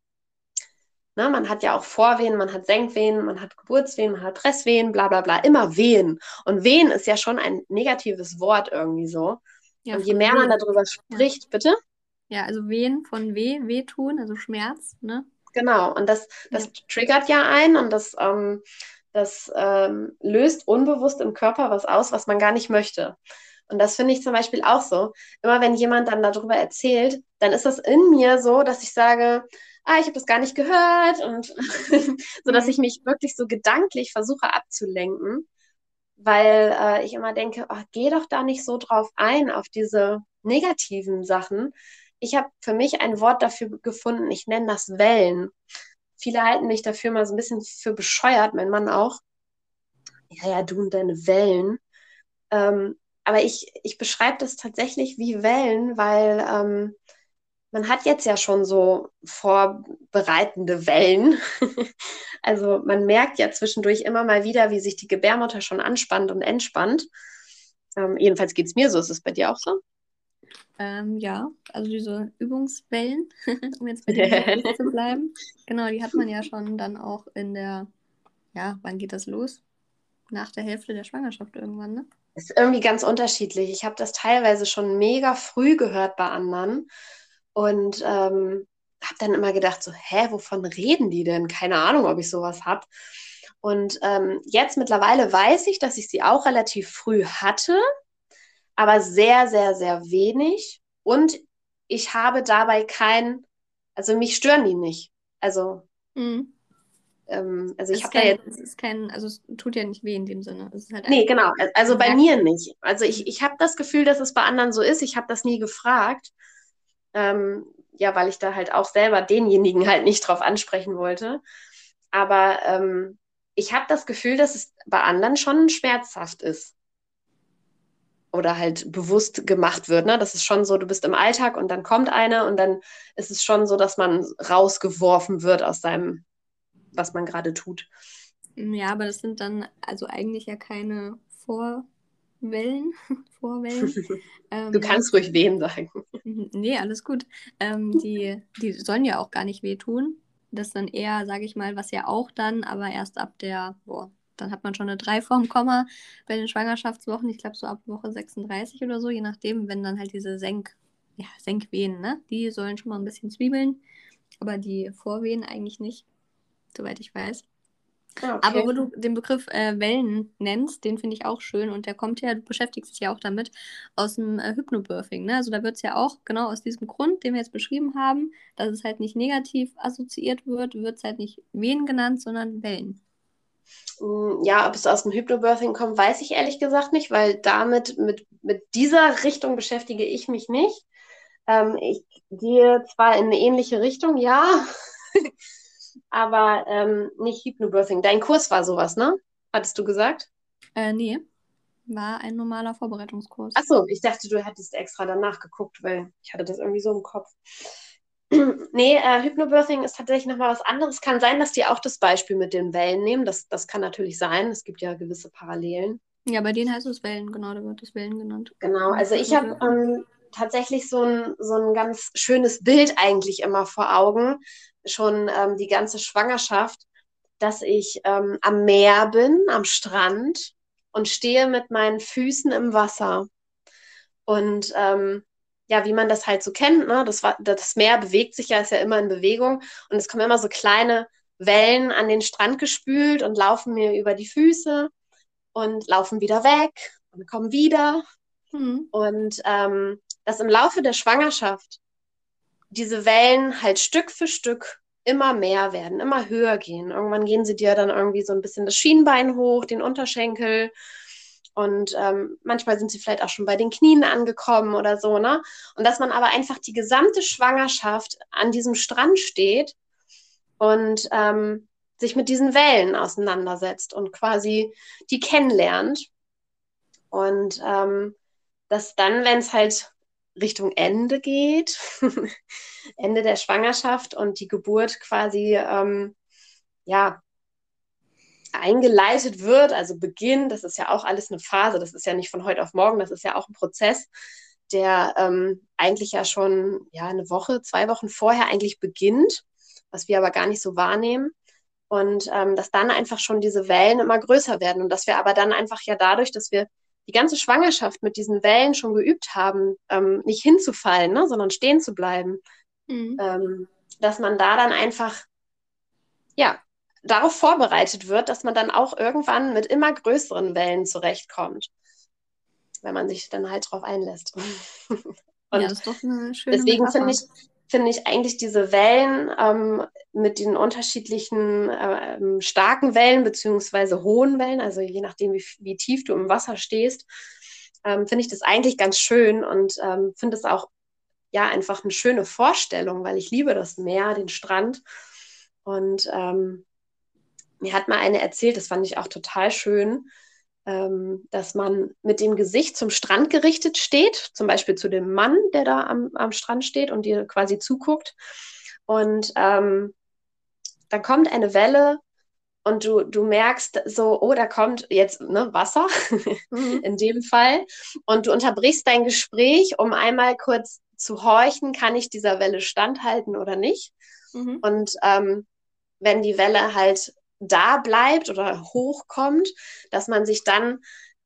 ne, man hat ja auch Vorwehen, man hat Senkwehen, man hat Geburtswehen, man hat Presswehen, bla bla bla, immer Wehen. Und Wehen ist ja schon ein negatives Wort irgendwie so. Ja, und je mehr man darüber spricht, ja. bitte? Ja, also Wehen von Weh, Wehtun, also Schmerz, ne? Genau, und das, das ja. triggert ja ein und das, ähm, das ähm, löst unbewusst im Körper was aus, was man gar nicht möchte. Und das finde ich zum Beispiel auch so. Immer wenn jemand dann darüber erzählt, dann ist das in mir so, dass ich sage, ah, ich habe das gar nicht gehört und so, dass mhm. ich mich wirklich so gedanklich versuche abzulenken, weil äh, ich immer denke, oh, geh doch da nicht so drauf ein, auf diese negativen Sachen. Ich habe für mich ein Wort dafür gefunden, ich nenne das Wellen. Viele halten mich dafür mal so ein bisschen für bescheuert, mein Mann auch. Ja, ja, du und deine Wellen. Ähm, aber ich, ich beschreibe das tatsächlich wie Wellen, weil ähm, man hat jetzt ja schon so vorbereitende Wellen. also man merkt ja zwischendurch immer mal wieder, wie sich die Gebärmutter schon anspannt und entspannt. Ähm, jedenfalls geht es mir so. Ist es bei dir auch so? Ähm, ja, also diese Übungswellen, um jetzt bei dem zu bleiben. Genau, die hat man ja schon dann auch in der, ja, wann geht das los? Nach der Hälfte der Schwangerschaft irgendwann, ne? Ist irgendwie ganz unterschiedlich. Ich habe das teilweise schon mega früh gehört bei anderen und ähm, habe dann immer gedacht, so, hä, wovon reden die denn? Keine Ahnung, ob ich sowas habe. Und ähm, jetzt mittlerweile weiß ich, dass ich sie auch relativ früh hatte, aber sehr, sehr, sehr wenig. Und ich habe dabei kein, also mich stören die nicht. Also mhm. Ähm, also ich habe da jetzt. Es ist kein, also es tut ja nicht weh in dem Sinne. Es halt nee, genau. Also bei mir nicht. Also ich, ich habe das Gefühl, dass es bei anderen so ist. Ich habe das nie gefragt. Ähm, ja, weil ich da halt auch selber denjenigen halt nicht drauf ansprechen wollte. Aber ähm, ich habe das Gefühl, dass es bei anderen schon schmerzhaft ist. Oder halt bewusst gemacht wird. Ne? Das ist schon so, du bist im Alltag und dann kommt eine und dann ist es schon so, dass man rausgeworfen wird aus seinem, was man gerade tut. Ja, aber das sind dann also eigentlich ja keine Vorwellen. Vorwellen. ähm, du kannst ruhig Wehen sagen. Nee, alles gut. Ähm, die, die sollen ja auch gar nicht wehtun. Das dann eher, sage ich mal, was ja auch dann, aber erst ab der, boah, dann hat man schon eine 3 vorm Komma bei den Schwangerschaftswochen. Ich glaube so ab Woche 36 oder so, je nachdem, wenn dann halt diese Senk, ja, Senkwehen, ne? Die sollen schon mal ein bisschen zwiebeln, aber die Vorwehen eigentlich nicht, soweit ich weiß. Ah, okay. Aber wo du den Begriff äh, Wellen nennst, den finde ich auch schön und der kommt ja, du beschäftigst dich ja auch damit, aus dem äh, Hypnobirthing. Ne? Also da wird es ja auch genau aus diesem Grund, den wir jetzt beschrieben haben, dass es halt nicht negativ assoziiert wird, wird es halt nicht Wehen genannt, sondern Wellen. Mm, ja, ob es aus dem Hypnobirthing kommt, weiß ich ehrlich gesagt nicht, weil damit, mit, mit dieser Richtung beschäftige ich mich nicht. Ähm, ich gehe zwar in eine ähnliche Richtung, ja. aber ähm, nicht Hypnobirthing. Dein Kurs war sowas, ne? Hattest du gesagt? Äh, nee. War ein normaler Vorbereitungskurs. Achso, ich dachte, du hättest extra danach geguckt, weil ich hatte das irgendwie so im Kopf. nee, äh, Hypnobirthing ist tatsächlich nochmal was anderes. Kann sein, dass die auch das Beispiel mit den Wellen nehmen. Das, das kann natürlich sein. Es gibt ja gewisse Parallelen. Ja, bei denen heißt es Wellen, genau, da wird es Wellen genannt. Genau, also ich habe ähm, tatsächlich so ein, so ein ganz schönes Bild eigentlich immer vor Augen, schon ähm, die ganze Schwangerschaft, dass ich ähm, am Meer bin, am Strand und stehe mit meinen Füßen im Wasser. Und ähm, ja, wie man das halt so kennt, ne? das, das Meer bewegt sich ja, ist ja immer in Bewegung und es kommen immer so kleine Wellen an den Strand gespült und laufen mir über die Füße und laufen wieder weg und kommen wieder. Mhm. Und ähm, dass im Laufe der Schwangerschaft diese Wellen halt Stück für Stück immer mehr werden, immer höher gehen. Irgendwann gehen sie dir dann irgendwie so ein bisschen das Schienbein hoch, den Unterschenkel. Und ähm, manchmal sind sie vielleicht auch schon bei den Knien angekommen oder so, ne? Und dass man aber einfach die gesamte Schwangerschaft an diesem Strand steht und ähm, sich mit diesen Wellen auseinandersetzt und quasi die kennenlernt. Und ähm, dass dann, wenn es halt Richtung Ende geht, Ende der Schwangerschaft und die Geburt quasi ähm, ja eingeleitet wird, also Beginn, das ist ja auch alles eine Phase, das ist ja nicht von heute auf morgen, das ist ja auch ein Prozess, der ähm, eigentlich ja schon ja eine Woche, zwei Wochen vorher eigentlich beginnt, was wir aber gar nicht so wahrnehmen. Und ähm, dass dann einfach schon diese Wellen immer größer werden und dass wir aber dann einfach ja dadurch, dass wir die ganze Schwangerschaft mit diesen Wellen schon geübt haben, ähm, nicht hinzufallen, ne, sondern stehen zu bleiben, mhm. ähm, dass man da dann einfach, ja, darauf vorbereitet wird, dass man dann auch irgendwann mit immer größeren Wellen zurechtkommt, wenn man sich dann halt drauf einlässt. Und ja, das ist doch eine schöne deswegen finde ich, finde ich eigentlich diese Wellen ähm, mit den unterschiedlichen äh, starken Wellen beziehungsweise hohen Wellen, also je nachdem, wie, wie tief du im Wasser stehst, ähm, finde ich das eigentlich ganz schön und ähm, finde es auch ja einfach eine schöne Vorstellung, weil ich liebe das Meer, den Strand und ähm, mir hat mal eine erzählt, das fand ich auch total schön, ähm, dass man mit dem Gesicht zum Strand gerichtet steht, zum Beispiel zu dem Mann, der da am, am Strand steht und dir quasi zuguckt. Und ähm, dann kommt eine Welle und du, du merkst so, oh, da kommt jetzt ne, Wasser mhm. in dem Fall. Und du unterbrichst dein Gespräch, um einmal kurz zu horchen, kann ich dieser Welle standhalten oder nicht. Mhm. Und ähm, wenn die Welle halt da bleibt oder hochkommt, dass man sich dann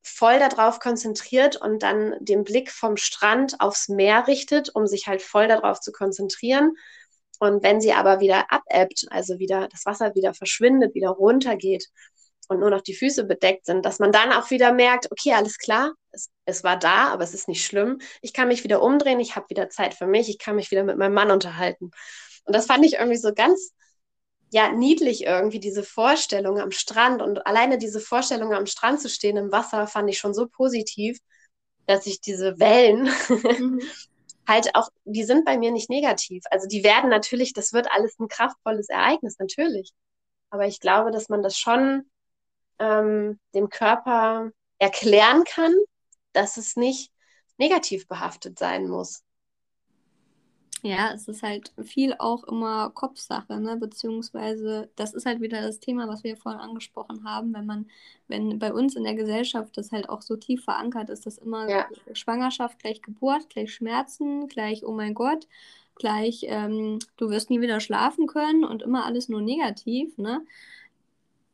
voll darauf konzentriert und dann den Blick vom Strand aufs Meer richtet, um sich halt voll darauf zu konzentrieren. Und wenn sie aber wieder abebbt, also wieder das Wasser wieder verschwindet, wieder runtergeht und nur noch die Füße bedeckt sind, dass man dann auch wieder merkt, okay, alles klar, es, es war da, aber es ist nicht schlimm. Ich kann mich wieder umdrehen, ich habe wieder Zeit für mich, ich kann mich wieder mit meinem Mann unterhalten. Und das fand ich irgendwie so ganz ja, niedlich irgendwie, diese Vorstellung am Strand. Und alleine diese Vorstellung am Strand zu stehen im Wasser fand ich schon so positiv, dass ich diese Wellen mhm. halt auch, die sind bei mir nicht negativ. Also die werden natürlich, das wird alles ein kraftvolles Ereignis, natürlich. Aber ich glaube, dass man das schon ähm, dem Körper erklären kann, dass es nicht negativ behaftet sein muss. Ja, es ist halt viel auch immer Kopfsache, ne? Beziehungsweise das ist halt wieder das Thema, was wir vorhin angesprochen haben, wenn man, wenn bei uns in der Gesellschaft das halt auch so tief verankert ist, dass immer ja. Schwangerschaft gleich Geburt, gleich Schmerzen, gleich oh mein Gott, gleich ähm, du wirst nie wieder schlafen können und immer alles nur negativ, ne?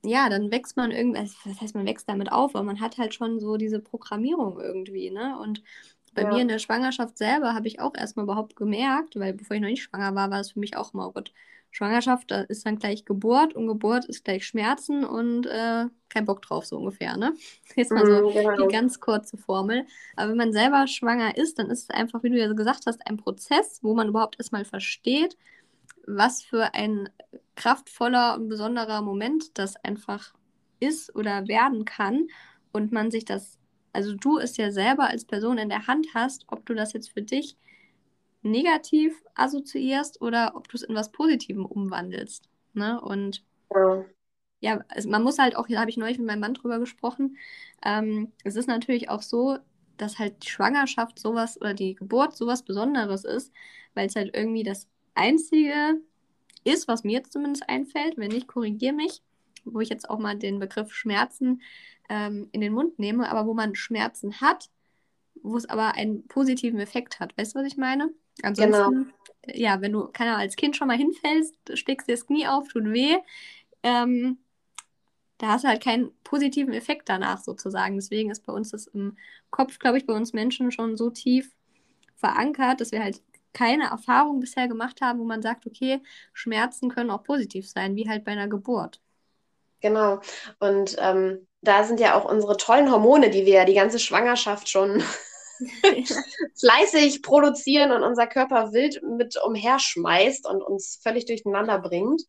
Ja, dann wächst man irgendwie, also das heißt, man wächst damit auf, aber man hat halt schon so diese Programmierung irgendwie, ne? Und bei ja. mir in der Schwangerschaft selber habe ich auch erstmal überhaupt gemerkt, weil bevor ich noch nicht schwanger war, war es für mich auch immer, oh Gott, Schwangerschaft da ist dann gleich Geburt und Geburt ist gleich Schmerzen und äh, kein Bock drauf, so ungefähr, ne? Jetzt mal so mhm, genau. die ganz kurze Formel. Aber wenn man selber schwanger ist, dann ist es einfach, wie du ja gesagt hast, ein Prozess, wo man überhaupt erstmal versteht, was für ein kraftvoller und besonderer Moment das einfach ist oder werden kann und man sich das also du es ja selber als Person in der Hand hast, ob du das jetzt für dich negativ assoziierst oder ob du es in was Positivem umwandelst. Ne? Und ja, ja also man muss halt auch, da habe ich neulich mit meinem Mann drüber gesprochen, ähm, es ist natürlich auch so, dass halt die Schwangerschaft sowas oder die Geburt sowas Besonderes ist, weil es halt irgendwie das Einzige ist, was mir jetzt zumindest einfällt, wenn nicht, korrigiere mich, wo ich jetzt auch mal den Begriff Schmerzen ähm, in den Mund nehme, aber wo man Schmerzen hat, wo es aber einen positiven Effekt hat. Weißt du, was ich meine? Ansonsten, genau. ja, wenn du, keine Ahnung, als Kind schon mal hinfällst, steckst dir das Knie auf, tut weh, ähm, da hast du halt keinen positiven Effekt danach sozusagen. Deswegen ist bei uns das im Kopf, glaube ich, bei uns Menschen schon so tief verankert, dass wir halt keine Erfahrung bisher gemacht haben, wo man sagt, okay, Schmerzen können auch positiv sein, wie halt bei einer Geburt. Genau. Und ähm, da sind ja auch unsere tollen Hormone, die wir ja die ganze Schwangerschaft schon fleißig produzieren und unser Körper wild mit umherschmeißt und uns völlig durcheinander bringt.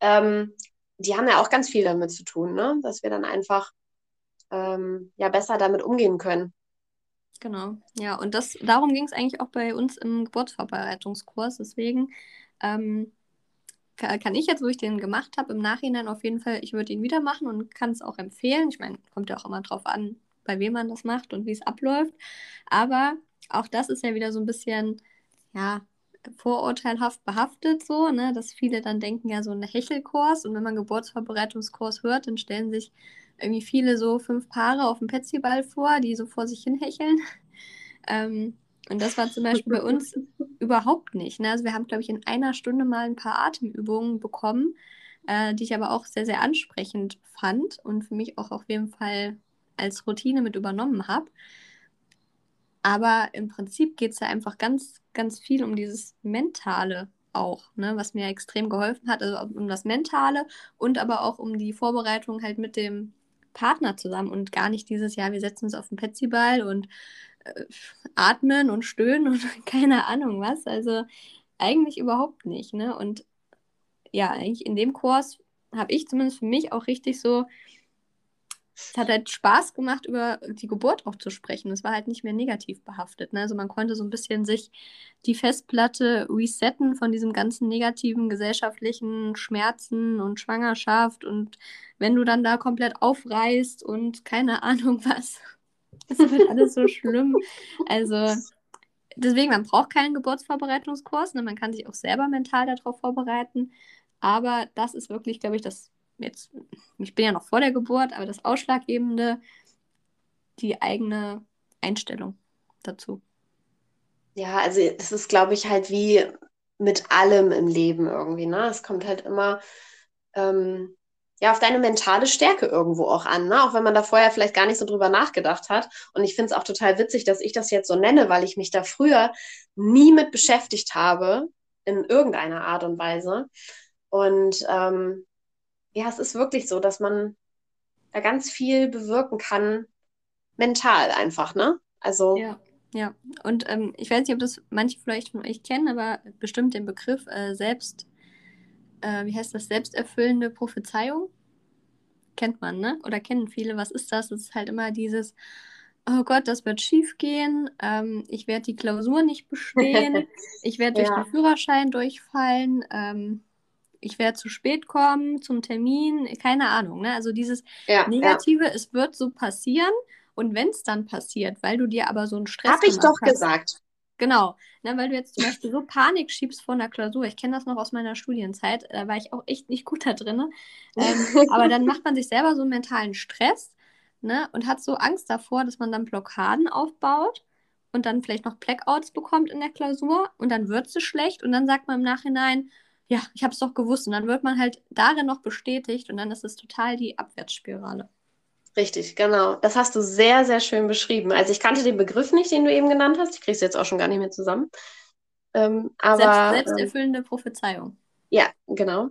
Ähm, die haben ja auch ganz viel damit zu tun, ne? dass wir dann einfach ähm, ja besser damit umgehen können. Genau, ja, und das, darum ging es eigentlich auch bei uns im Geburtsvorbereitungskurs. Deswegen ähm, kann ich jetzt, wo ich den gemacht habe, im Nachhinein auf jeden Fall, ich würde ihn wieder machen und kann es auch empfehlen. Ich meine, kommt ja auch immer drauf an, bei wem man das macht und wie es abläuft. Aber auch das ist ja wieder so ein bisschen, ja, vorurteilhaft behaftet, so, ne, dass viele dann denken, ja, so ein Hechelkurs und wenn man Geburtsvorbereitungskurs hört, dann stellen sich irgendwie viele so fünf Paare auf dem Petsyball vor, die so vor sich hin hecheln. Ähm, und das war zum Beispiel bei uns überhaupt nicht. Ne? Also wir haben, glaube ich, in einer Stunde mal ein paar Atemübungen bekommen, äh, die ich aber auch sehr, sehr ansprechend fand und für mich auch auf jeden Fall als Routine mit übernommen habe. Aber im Prinzip geht es ja einfach ganz, ganz viel um dieses Mentale auch, ne? was mir extrem geholfen hat, also um das Mentale und aber auch um die Vorbereitung halt mit dem Partner zusammen und gar nicht dieses Jahr, wir setzen uns auf den Petsyball und atmen und stöhnen und keine Ahnung was. Also eigentlich überhaupt nicht. Ne? Und ja, eigentlich in dem Kurs habe ich zumindest für mich auch richtig so, es hat halt Spaß gemacht, über die Geburt auch zu sprechen. Es war halt nicht mehr negativ behaftet. Ne? Also man konnte so ein bisschen sich die Festplatte resetten von diesem ganzen negativen gesellschaftlichen Schmerzen und Schwangerschaft und wenn du dann da komplett aufreißt und keine Ahnung was. Das wird alles so schlimm. Also, deswegen, man braucht keinen Geburtsvorbereitungskurs. Ne? Man kann sich auch selber mental darauf vorbereiten. Aber das ist wirklich, glaube ich, das jetzt, ich bin ja noch vor der Geburt, aber das Ausschlaggebende, die eigene Einstellung dazu. Ja, also das ist, glaube ich, halt wie mit allem im Leben irgendwie. Ne? Es kommt halt immer ähm, ja, auf deine mentale Stärke irgendwo auch an, ne? auch wenn man da vorher vielleicht gar nicht so drüber nachgedacht hat. Und ich finde es auch total witzig, dass ich das jetzt so nenne, weil ich mich da früher nie mit beschäftigt habe, in irgendeiner Art und Weise. Und ähm, ja, es ist wirklich so, dass man da ganz viel bewirken kann, mental einfach, ne? Also. Ja. Ja, und ähm, ich weiß nicht, ob das manche vielleicht von euch kennen, aber bestimmt den Begriff äh, selbst äh, wie heißt das, selbsterfüllende Prophezeiung. Kennt man, ne? Oder kennen viele. Was ist das? Es ist halt immer dieses, oh Gott, das wird schief gehen, ähm, ich werde die Klausur nicht bestehen, ich werde durch ja. den Führerschein durchfallen, ähm, ich werde zu spät kommen zum Termin, keine Ahnung. Ne? Also dieses Ja, ja. Negative, es wird so passieren. Und wenn es dann passiert, weil du dir aber so einen Stress Hab ich doch hast, gesagt. Genau, ne, weil du jetzt zum Beispiel so Panik schiebst vor einer Klausur. Ich kenne das noch aus meiner Studienzeit, da war ich auch echt nicht gut da drin. Ähm, aber dann macht man sich selber so einen mentalen Stress ne, und hat so Angst davor, dass man dann Blockaden aufbaut und dann vielleicht noch Blackouts bekommt in der Klausur und dann wird sie schlecht und dann sagt man im Nachhinein, ja, ich habe es doch gewusst und dann wird man halt darin noch bestätigt und dann ist es total die Abwärtsspirale. Richtig, genau. Das hast du sehr, sehr schön beschrieben. Also ich kannte den Begriff nicht, den du eben genannt hast. Ich kriege es jetzt auch schon gar nicht mehr zusammen. Ähm, aber Selbst, ähm, selbsterfüllende Prophezeiung. ja, genau.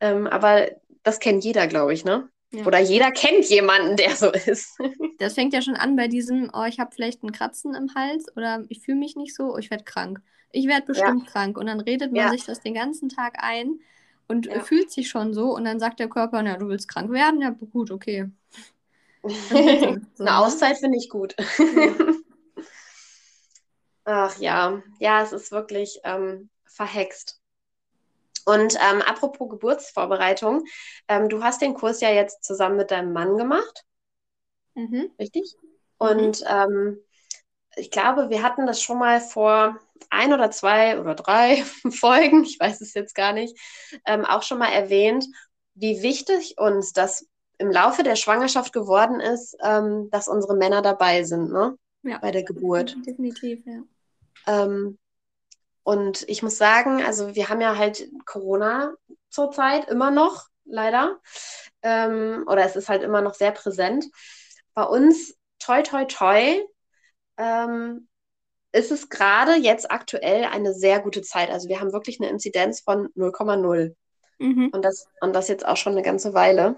Ähm, aber das kennt jeder, glaube ich, ne? Ja. Oder jeder kennt jemanden, der so ist. Das fängt ja schon an bei diesem, oh, ich habe vielleicht einen Kratzen im Hals oder ich fühle mich nicht so, oh, ich werde krank. Ich werde bestimmt krank. Und dann redet man Ja. sich das den ganzen Tag ein und Ja. fühlt sich schon so und dann sagt der Körper, na, du willst krank werden? Ja, gut, okay. Eine ne? Auszeit finde ich gut. Ach ja, ja, es ist wirklich ähm, verhext. Und ähm, apropos Geburtsvorbereitung, ähm, du hast den Kurs ja jetzt zusammen mit deinem Mann gemacht, Mhm. richtig? Und ähm, ich glaube, wir hatten das schon mal vor ein oder zwei oder drei Folgen, ich weiß es jetzt gar nicht, ähm, auch schon mal erwähnt, wie wichtig uns das im Laufe der Schwangerschaft geworden ist, ähm, dass unsere Männer dabei sind, ne? Ja. Bei der Geburt. Definitiv, ja. Ähm, und ich muss sagen, also wir haben ja halt Corona zurzeit immer noch, leider. Ähm, oder es ist halt immer noch sehr präsent. Bei uns, toi, toi, toi, ähm, ist es gerade jetzt aktuell eine sehr gute Zeit. Also wir haben wirklich eine Inzidenz von 0,0. Mhm. Und das, und das jetzt auch schon eine ganze Weile.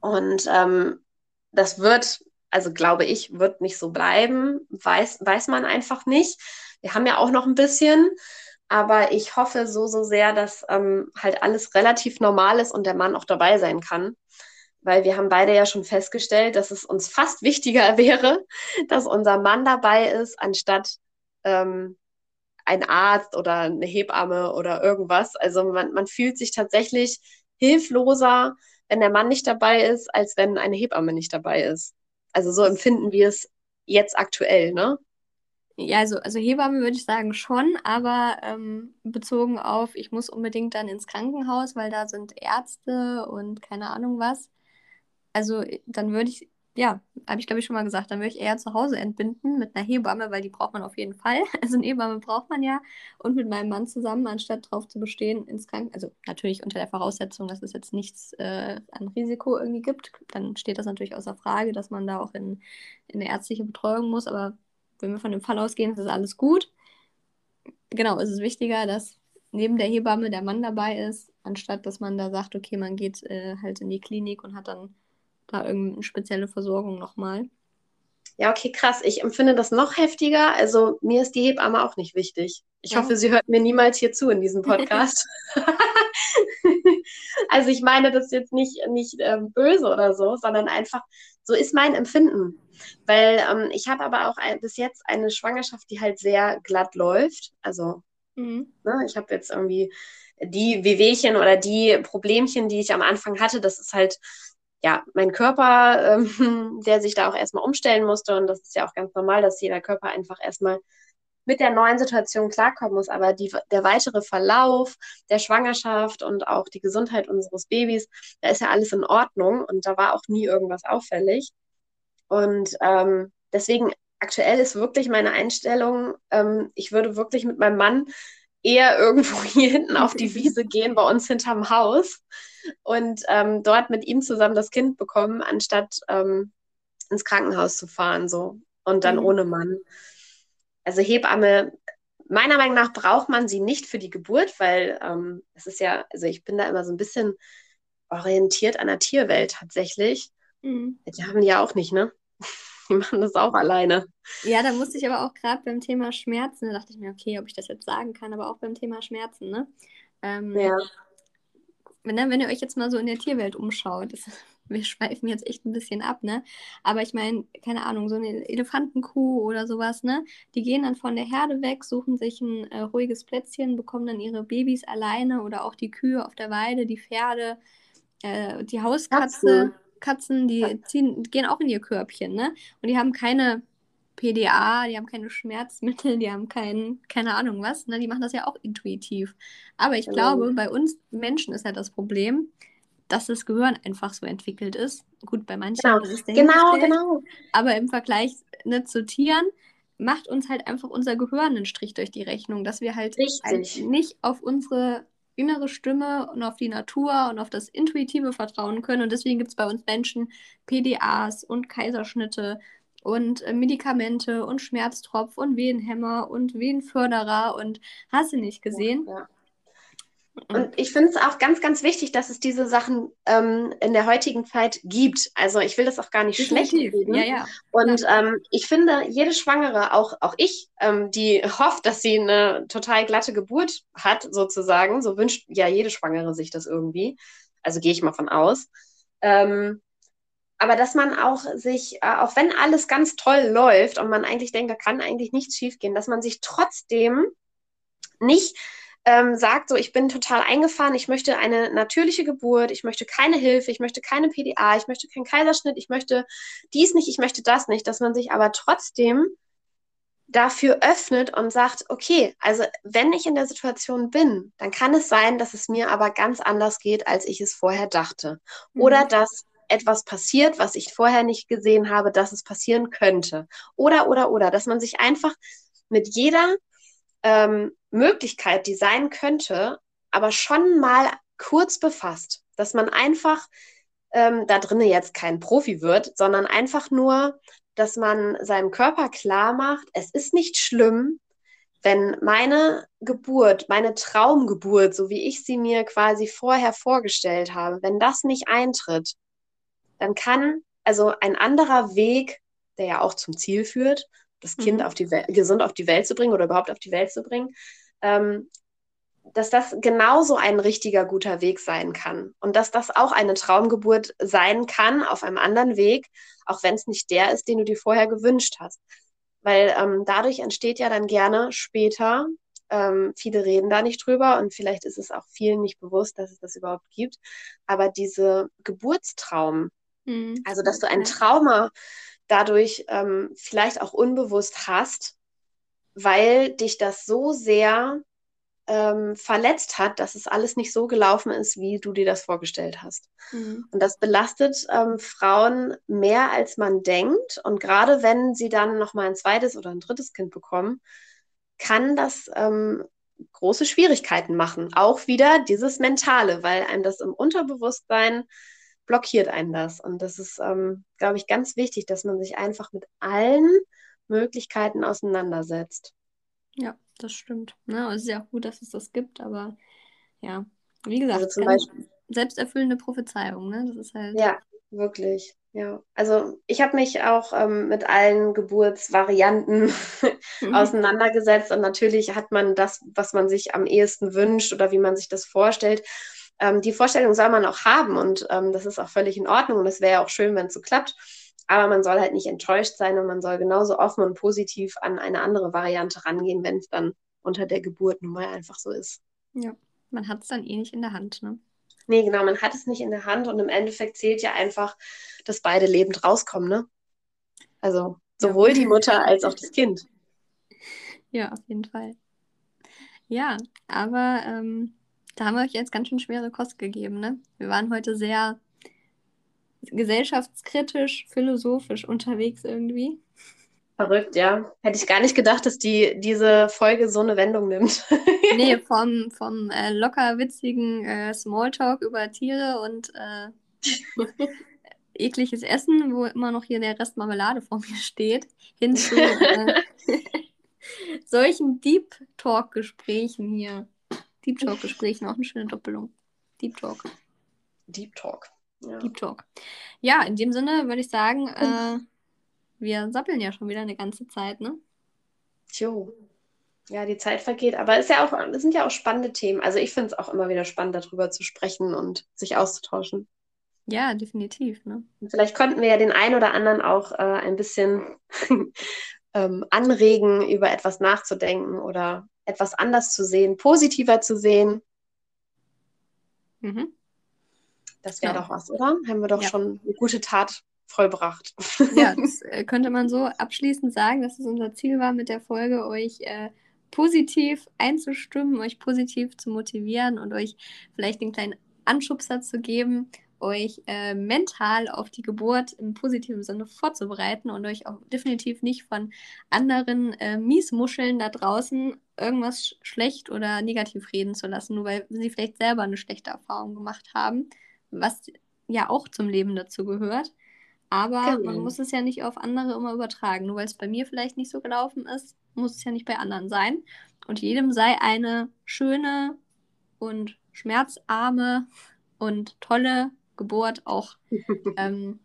Und ähm, das wird, also glaube ich, wird nicht so bleiben. Weiß, weiß man einfach nicht. Wir haben ja auch noch ein bisschen. Aber ich hoffe so, so sehr, dass ähm, halt alles relativ normal ist und der Mann auch dabei sein kann. Weil wir haben beide ja schon festgestellt, dass es uns fast wichtiger wäre, dass unser Mann dabei ist, anstatt ähm, ein Arzt oder eine Hebamme oder irgendwas. Also man, man fühlt sich tatsächlich hilfloser, wenn der Mann nicht dabei ist, als wenn eine Hebamme nicht dabei ist. Also so empfinden wir es jetzt aktuell, ne? Ja, also, also Hebamme würde ich sagen schon, aber ähm, bezogen auf, ich muss unbedingt dann ins Krankenhaus, weil da sind Ärzte und keine Ahnung was. Also dann würde ich, ja, habe ich glaube ich schon mal gesagt, dann würde ich eher zu Hause entbinden mit einer Hebamme, weil die braucht man auf jeden Fall. Also eine Hebamme braucht man ja und mit meinem Mann zusammen, anstatt darauf zu bestehen, ins Krankenhaus, also natürlich unter der Voraussetzung, dass es jetzt nichts äh, an Risiko irgendwie gibt, dann steht das natürlich außer Frage, dass man da auch in, in eine ärztliche Betreuung muss, aber wenn wir von dem Fall ausgehen, ist das alles gut. Genau, es ist wichtiger, dass neben der Hebamme der Mann dabei ist, anstatt dass man da sagt, okay, man geht äh, halt in die Klinik und hat dann da irgendeine spezielle Versorgung nochmal. Ja, okay, krass. Ich empfinde das noch heftiger. Also mir ist die Hebamme auch nicht wichtig. Ich Ja. hoffe, sie hört mir niemals hier zu in diesem Podcast. also ich meine das jetzt nicht, nicht ähm, böse oder so, sondern einfach, so ist mein Empfinden. Weil ähm, ich habe aber auch ein, bis jetzt eine Schwangerschaft, die halt sehr glatt läuft. Also Mhm. Ne? Ich habe jetzt irgendwie die Wehwehchen oder die Problemchen, die ich am Anfang hatte, das ist halt ja mein Körper, ähm, der sich da auch erstmal umstellen musste. Und das ist ja auch ganz normal, dass jeder Körper einfach erstmal mit der neuen Situation klarkommen muss. Aber die, der weitere Verlauf der Schwangerschaft und auch die Gesundheit unseres Babys, da ist ja alles in Ordnung und da war auch nie irgendwas auffällig. Und ähm, deswegen aktuell ist wirklich meine Einstellung, ähm, ich würde wirklich mit meinem Mann eher irgendwo hier hinten auf die Wiese gehen, bei uns hinterm Haus und ähm, dort mit ihm zusammen das Kind bekommen, anstatt ähm, ins Krankenhaus zu fahren, so und dann Mhm. ohne Mann. Also Hebamme, meiner Meinung nach braucht man sie nicht für die Geburt, weil ähm, es ist ja, also ich bin da immer so ein bisschen orientiert an der Tierwelt tatsächlich. Mhm. Die haben die ja auch nicht, ne? Die machen das auch alleine. Ja, da musste ich aber auch gerade beim Thema Schmerzen, da dachte ich mir, okay, ob ich das jetzt sagen kann, aber auch beim Thema Schmerzen, ne? Ähm, Ja. Wenn, ne, wenn ihr euch jetzt mal so in der Tierwelt umschaut, das, wir schweifen jetzt echt ein bisschen ab, ne? Aber ich meine, keine Ahnung, so eine Elefantenkuh oder sowas, ne? Die gehen dann von der Herde weg, suchen sich ein äh, ruhiges Plätzchen, bekommen dann ihre Babys alleine oder auch die Kühe auf der Weide, die Pferde, äh, die Hauskatze, Katzen, Katzen die ziehen, gehen auch in ihr Körbchen, ne? Und die haben keine PDA, die haben keine Schmerzmittel, die haben kein, keine Ahnung was, ne? Die machen das ja auch intuitiv. Aber ich genau. glaube, bei uns Menschen ist ja das Problem, dass das Gehirn einfach so entwickelt ist. Gut, bei manchen genau. ist es Genau, genau. Aber im Vergleich ne, zu Tieren macht uns halt einfach unser Gehirn einen Strich durch die Rechnung, dass wir halt, halt nicht auf unsere innere Stimme und auf die Natur und auf das Intuitive vertrauen können. Und deswegen gibt es bei uns Menschen PDAs und Kaiserschnitte und äh, Medikamente und Schmerztropf und Wehenhämmer und Wehenförderer und hast du nicht gesehen? Ja, ja. Und ich finde es auch ganz, ganz wichtig, dass es diese Sachen ähm, in der heutigen Zeit gibt. Also ich will das auch gar nicht schlecht reden. Ja, ja. Und ähm, ich finde, jede Schwangere, auch, auch ich, ähm, die hofft, dass sie eine total glatte Geburt hat, sozusagen, so wünscht ja jede Schwangere sich das irgendwie. Also gehe ich mal von aus. Ähm, aber dass man auch sich, äh, auch wenn alles ganz toll läuft und man eigentlich denkt, da kann eigentlich nichts schiefgehen, dass man sich trotzdem nicht ähm, sagt, so, ich bin total eingefahren, ich möchte eine natürliche Geburt, ich möchte keine Hilfe, ich möchte keine PDA, ich möchte keinen Kaiserschnitt, ich möchte dies nicht, ich möchte das nicht, dass man sich aber trotzdem dafür öffnet und sagt, okay, also wenn ich in der Situation bin, dann kann es sein, dass es mir aber ganz anders geht, als ich es vorher dachte. Mhm. Oder dass etwas passiert, was ich vorher nicht gesehen habe, dass es passieren könnte. Oder, oder, oder, dass man sich einfach mit jeder ähm, Möglichkeit, die sein könnte, aber schon mal kurz befasst, dass man einfach ähm, da drinnen jetzt kein Profi wird, sondern einfach nur, dass man seinem Körper klar macht, es ist nicht schlimm, wenn meine Geburt, meine Traumgeburt, so wie ich sie mir quasi vorher vorgestellt habe, wenn das nicht eintritt, dann kann also ein anderer Weg, der ja auch zum Ziel führt, das Kind mhm. auf die gesund auf die Welt zu bringen oder überhaupt auf die Welt zu bringen, ähm, dass das genauso ein richtiger guter Weg sein kann und dass das auch eine Traumgeburt sein kann auf einem anderen Weg, auch wenn es nicht der ist, den du dir vorher gewünscht hast. Weil ähm, dadurch entsteht ja dann gerne später, ähm, viele reden da nicht drüber und vielleicht ist es auch vielen nicht bewusst, dass es das überhaupt gibt, aber diese Geburtstraum, mhm. also dass du ein Trauma dadurch ähm, vielleicht auch unbewusst hast, weil dich das so sehr ähm, verletzt hat, dass es alles nicht so gelaufen ist, wie du dir das vorgestellt hast. Mhm. Und das belastet ähm, Frauen mehr, als man denkt. Und gerade wenn sie dann noch mal ein zweites oder ein drittes Kind bekommen, kann das ähm, große Schwierigkeiten machen. Auch wieder dieses Mentale, weil einem das im Unterbewusstsein blockiert einen das. Und das ist, ähm, glaube ich, ganz wichtig, dass man sich einfach mit allen Möglichkeiten auseinandersetzt. Ja, das stimmt. Ne? Es ist ja auch gut, dass es das gibt, aber ja, wie gesagt, also zum Beispiel, selbsterfüllende Prophezeiung, ne? Das ist halt. Ja, wirklich. Ja, also ich habe mich auch ähm, mit allen Geburtsvarianten mhm. auseinandergesetzt und natürlich hat man das, was man sich am ehesten wünscht oder wie man sich das vorstellt ähm, die Vorstellung soll man auch haben und ähm, das ist auch völlig in Ordnung und es wäre ja auch schön, wenn es so klappt. Aber man soll halt nicht enttäuscht sein und man soll genauso offen und positiv an eine andere Variante rangehen, wenn es dann unter der Geburt nun mal einfach so ist. Ja, man hat es dann eh nicht in der Hand, ne? Nee, genau, man hat es nicht in der Hand und im Endeffekt zählt ja einfach, dass beide lebend rauskommen, ne? Also sowohl ja. die Mutter als auch das Kind. Ja, auf jeden Fall. Ja, aber ähm, da haben wir euch jetzt ganz schön schwere Kost gegeben, ne? Wir waren heute sehr gesellschaftskritisch, philosophisch unterwegs irgendwie. Verrückt, ja. Hätte ich gar nicht gedacht, dass die diese Folge so eine Wendung nimmt. nee, vom, vom äh, locker witzigen äh, Smalltalk über Tiere und äh, ekliges Essen, wo immer noch hier der Rest Marmelade vor mir steht, hin zu äh, solchen Deep Talk-Gesprächen hier. Deep Talk-Gesprächen, auch eine schöne Doppelung. Deep Talk. Deep Talk. Ja. Deep Talk. Ja, in dem Sinne würde ich sagen, äh, wir sappeln ja schon wieder eine ganze Zeit, ne? Jo. ja, die Zeit vergeht. Aber es ja auch, sind ja auch spannende Themen. Also ich finde es auch immer wieder spannend, darüber zu sprechen und sich auszutauschen. Ja, definitiv. Ne? Vielleicht konnten wir ja den einen oder anderen auch äh, ein bisschen ähm, anregen, über etwas nachzudenken oder etwas anders zu sehen, positiver zu sehen. Mhm. Das wäre ja. doch was, oder? Haben wir doch ja. schon eine gute Tat vollbracht. Ja, das äh, könnte man so abschließend sagen, dass es unser Ziel war, mit der Folge euch äh, positiv einzustimmen, euch positiv zu motivieren und euch vielleicht den kleinen Anschubser zu geben, euch äh, mental auf die Geburt im positiven Sinne vorzubereiten und euch auch definitiv nicht von anderen äh, Miesmuscheln da draußen irgendwas schlecht oder negativ reden zu lassen, nur weil sie vielleicht selber eine schlechte Erfahrung gemacht haben, was ja auch zum Leben dazu gehört. Aber genau. man muss es ja nicht auf andere immer übertragen. Nur weil es bei mir vielleicht nicht so gelaufen ist, muss es ja nicht bei anderen sein. Und jedem sei eine schöne und schmerzarme und tolle Geburt auch ähm,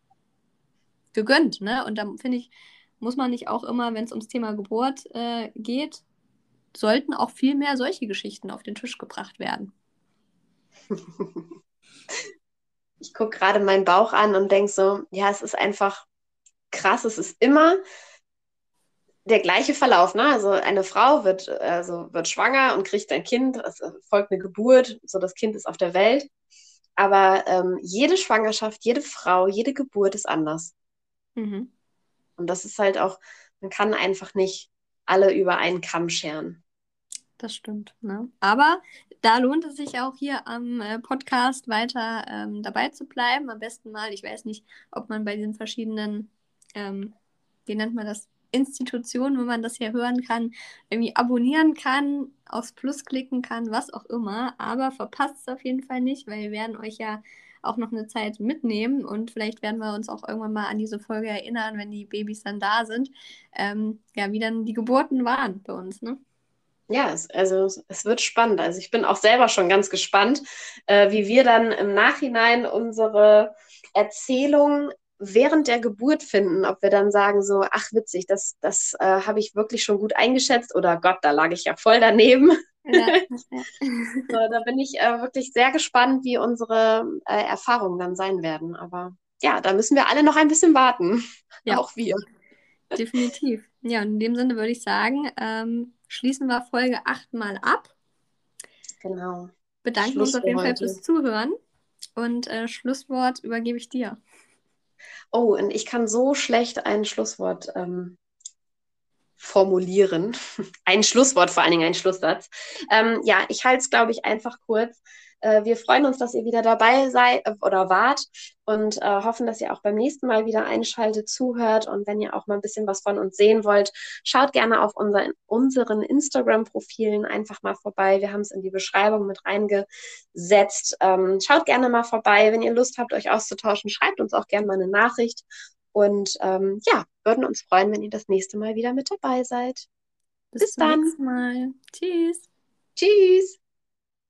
gegönnt. Ne? Und da finde ich, muss man nicht auch immer, wenn es ums Thema Geburt äh, geht, sollten auch viel mehr solche Geschichten auf den Tisch gebracht werden. ich gucke gerade meinen Bauch an und denke so, ja, es ist einfach krass, es ist immer der gleiche Verlauf, ne? Also eine Frau wird, also wird schwanger und kriegt ein Kind, es folgt eine Geburt, so das Kind ist auf der Welt. Aber ähm, jede Schwangerschaft, jede Frau, jede Geburt ist anders. Mhm. Und das ist halt auch, man kann einfach nicht alle über einen Kamm scheren. Das stimmt. Ne? Aber da lohnt es sich auch hier am äh, Podcast weiter ähm, dabei zu bleiben. Am besten mal, ich weiß nicht, ob man bei diesen verschiedenen, ähm, wie nennt man das, Institutionen, wo man das hier hören kann, irgendwie abonnieren kann, aufs Plus klicken kann, was auch immer. Aber verpasst es auf jeden Fall nicht, weil wir werden euch ja auch noch eine Zeit mitnehmen und vielleicht werden wir uns auch irgendwann mal an diese Folge erinnern, wenn die Babys dann da sind, ähm, ja, wie dann die Geburten waren bei uns, ne? Ja, es, also es wird spannend. Also ich bin auch selber schon ganz gespannt, äh, wie wir dann im Nachhinein unsere Erzählung während der Geburt finden, ob wir dann sagen so, ach witzig, das, das äh, habe ich wirklich schon gut eingeschätzt oder Gott, da lag ich ja voll daneben. Ja. so, da bin ich äh, wirklich sehr gespannt, wie unsere äh, Erfahrungen dann sein werden. Aber ja, da müssen wir alle noch ein bisschen warten. Ja. Auch wir. Definitiv. Ja, in dem Sinne würde ich sagen, ähm, schließen wir Folge 8 mal ab. Genau. Bedanken Schluss uns auf jeden Fall fürs Zuhören und äh, Schlusswort übergebe ich dir. Oh, und ich kann so schlecht ein Schlusswort ähm, formulieren. ein Schlusswort, vor allen Dingen ein Schlusssatz. Ähm, ja, ich halte es, glaube ich, einfach kurz. Äh, wir freuen uns, dass ihr wieder dabei seid äh, oder wart und äh, hoffen, dass ihr auch beim nächsten Mal wieder einschaltet, zuhört. Und wenn ihr auch mal ein bisschen was von uns sehen wollt, schaut gerne auf unser, unseren Instagram-Profilen einfach mal vorbei. Wir haben es in die Beschreibung mit reingesetzt. Ähm, schaut gerne mal vorbei. Wenn ihr Lust habt, euch auszutauschen, schreibt uns auch gerne mal eine Nachricht. Und ähm, ja, würden uns freuen, wenn ihr das nächste Mal wieder mit dabei seid. Bis, Bis dann. Mal. Tschüss. Tschüss.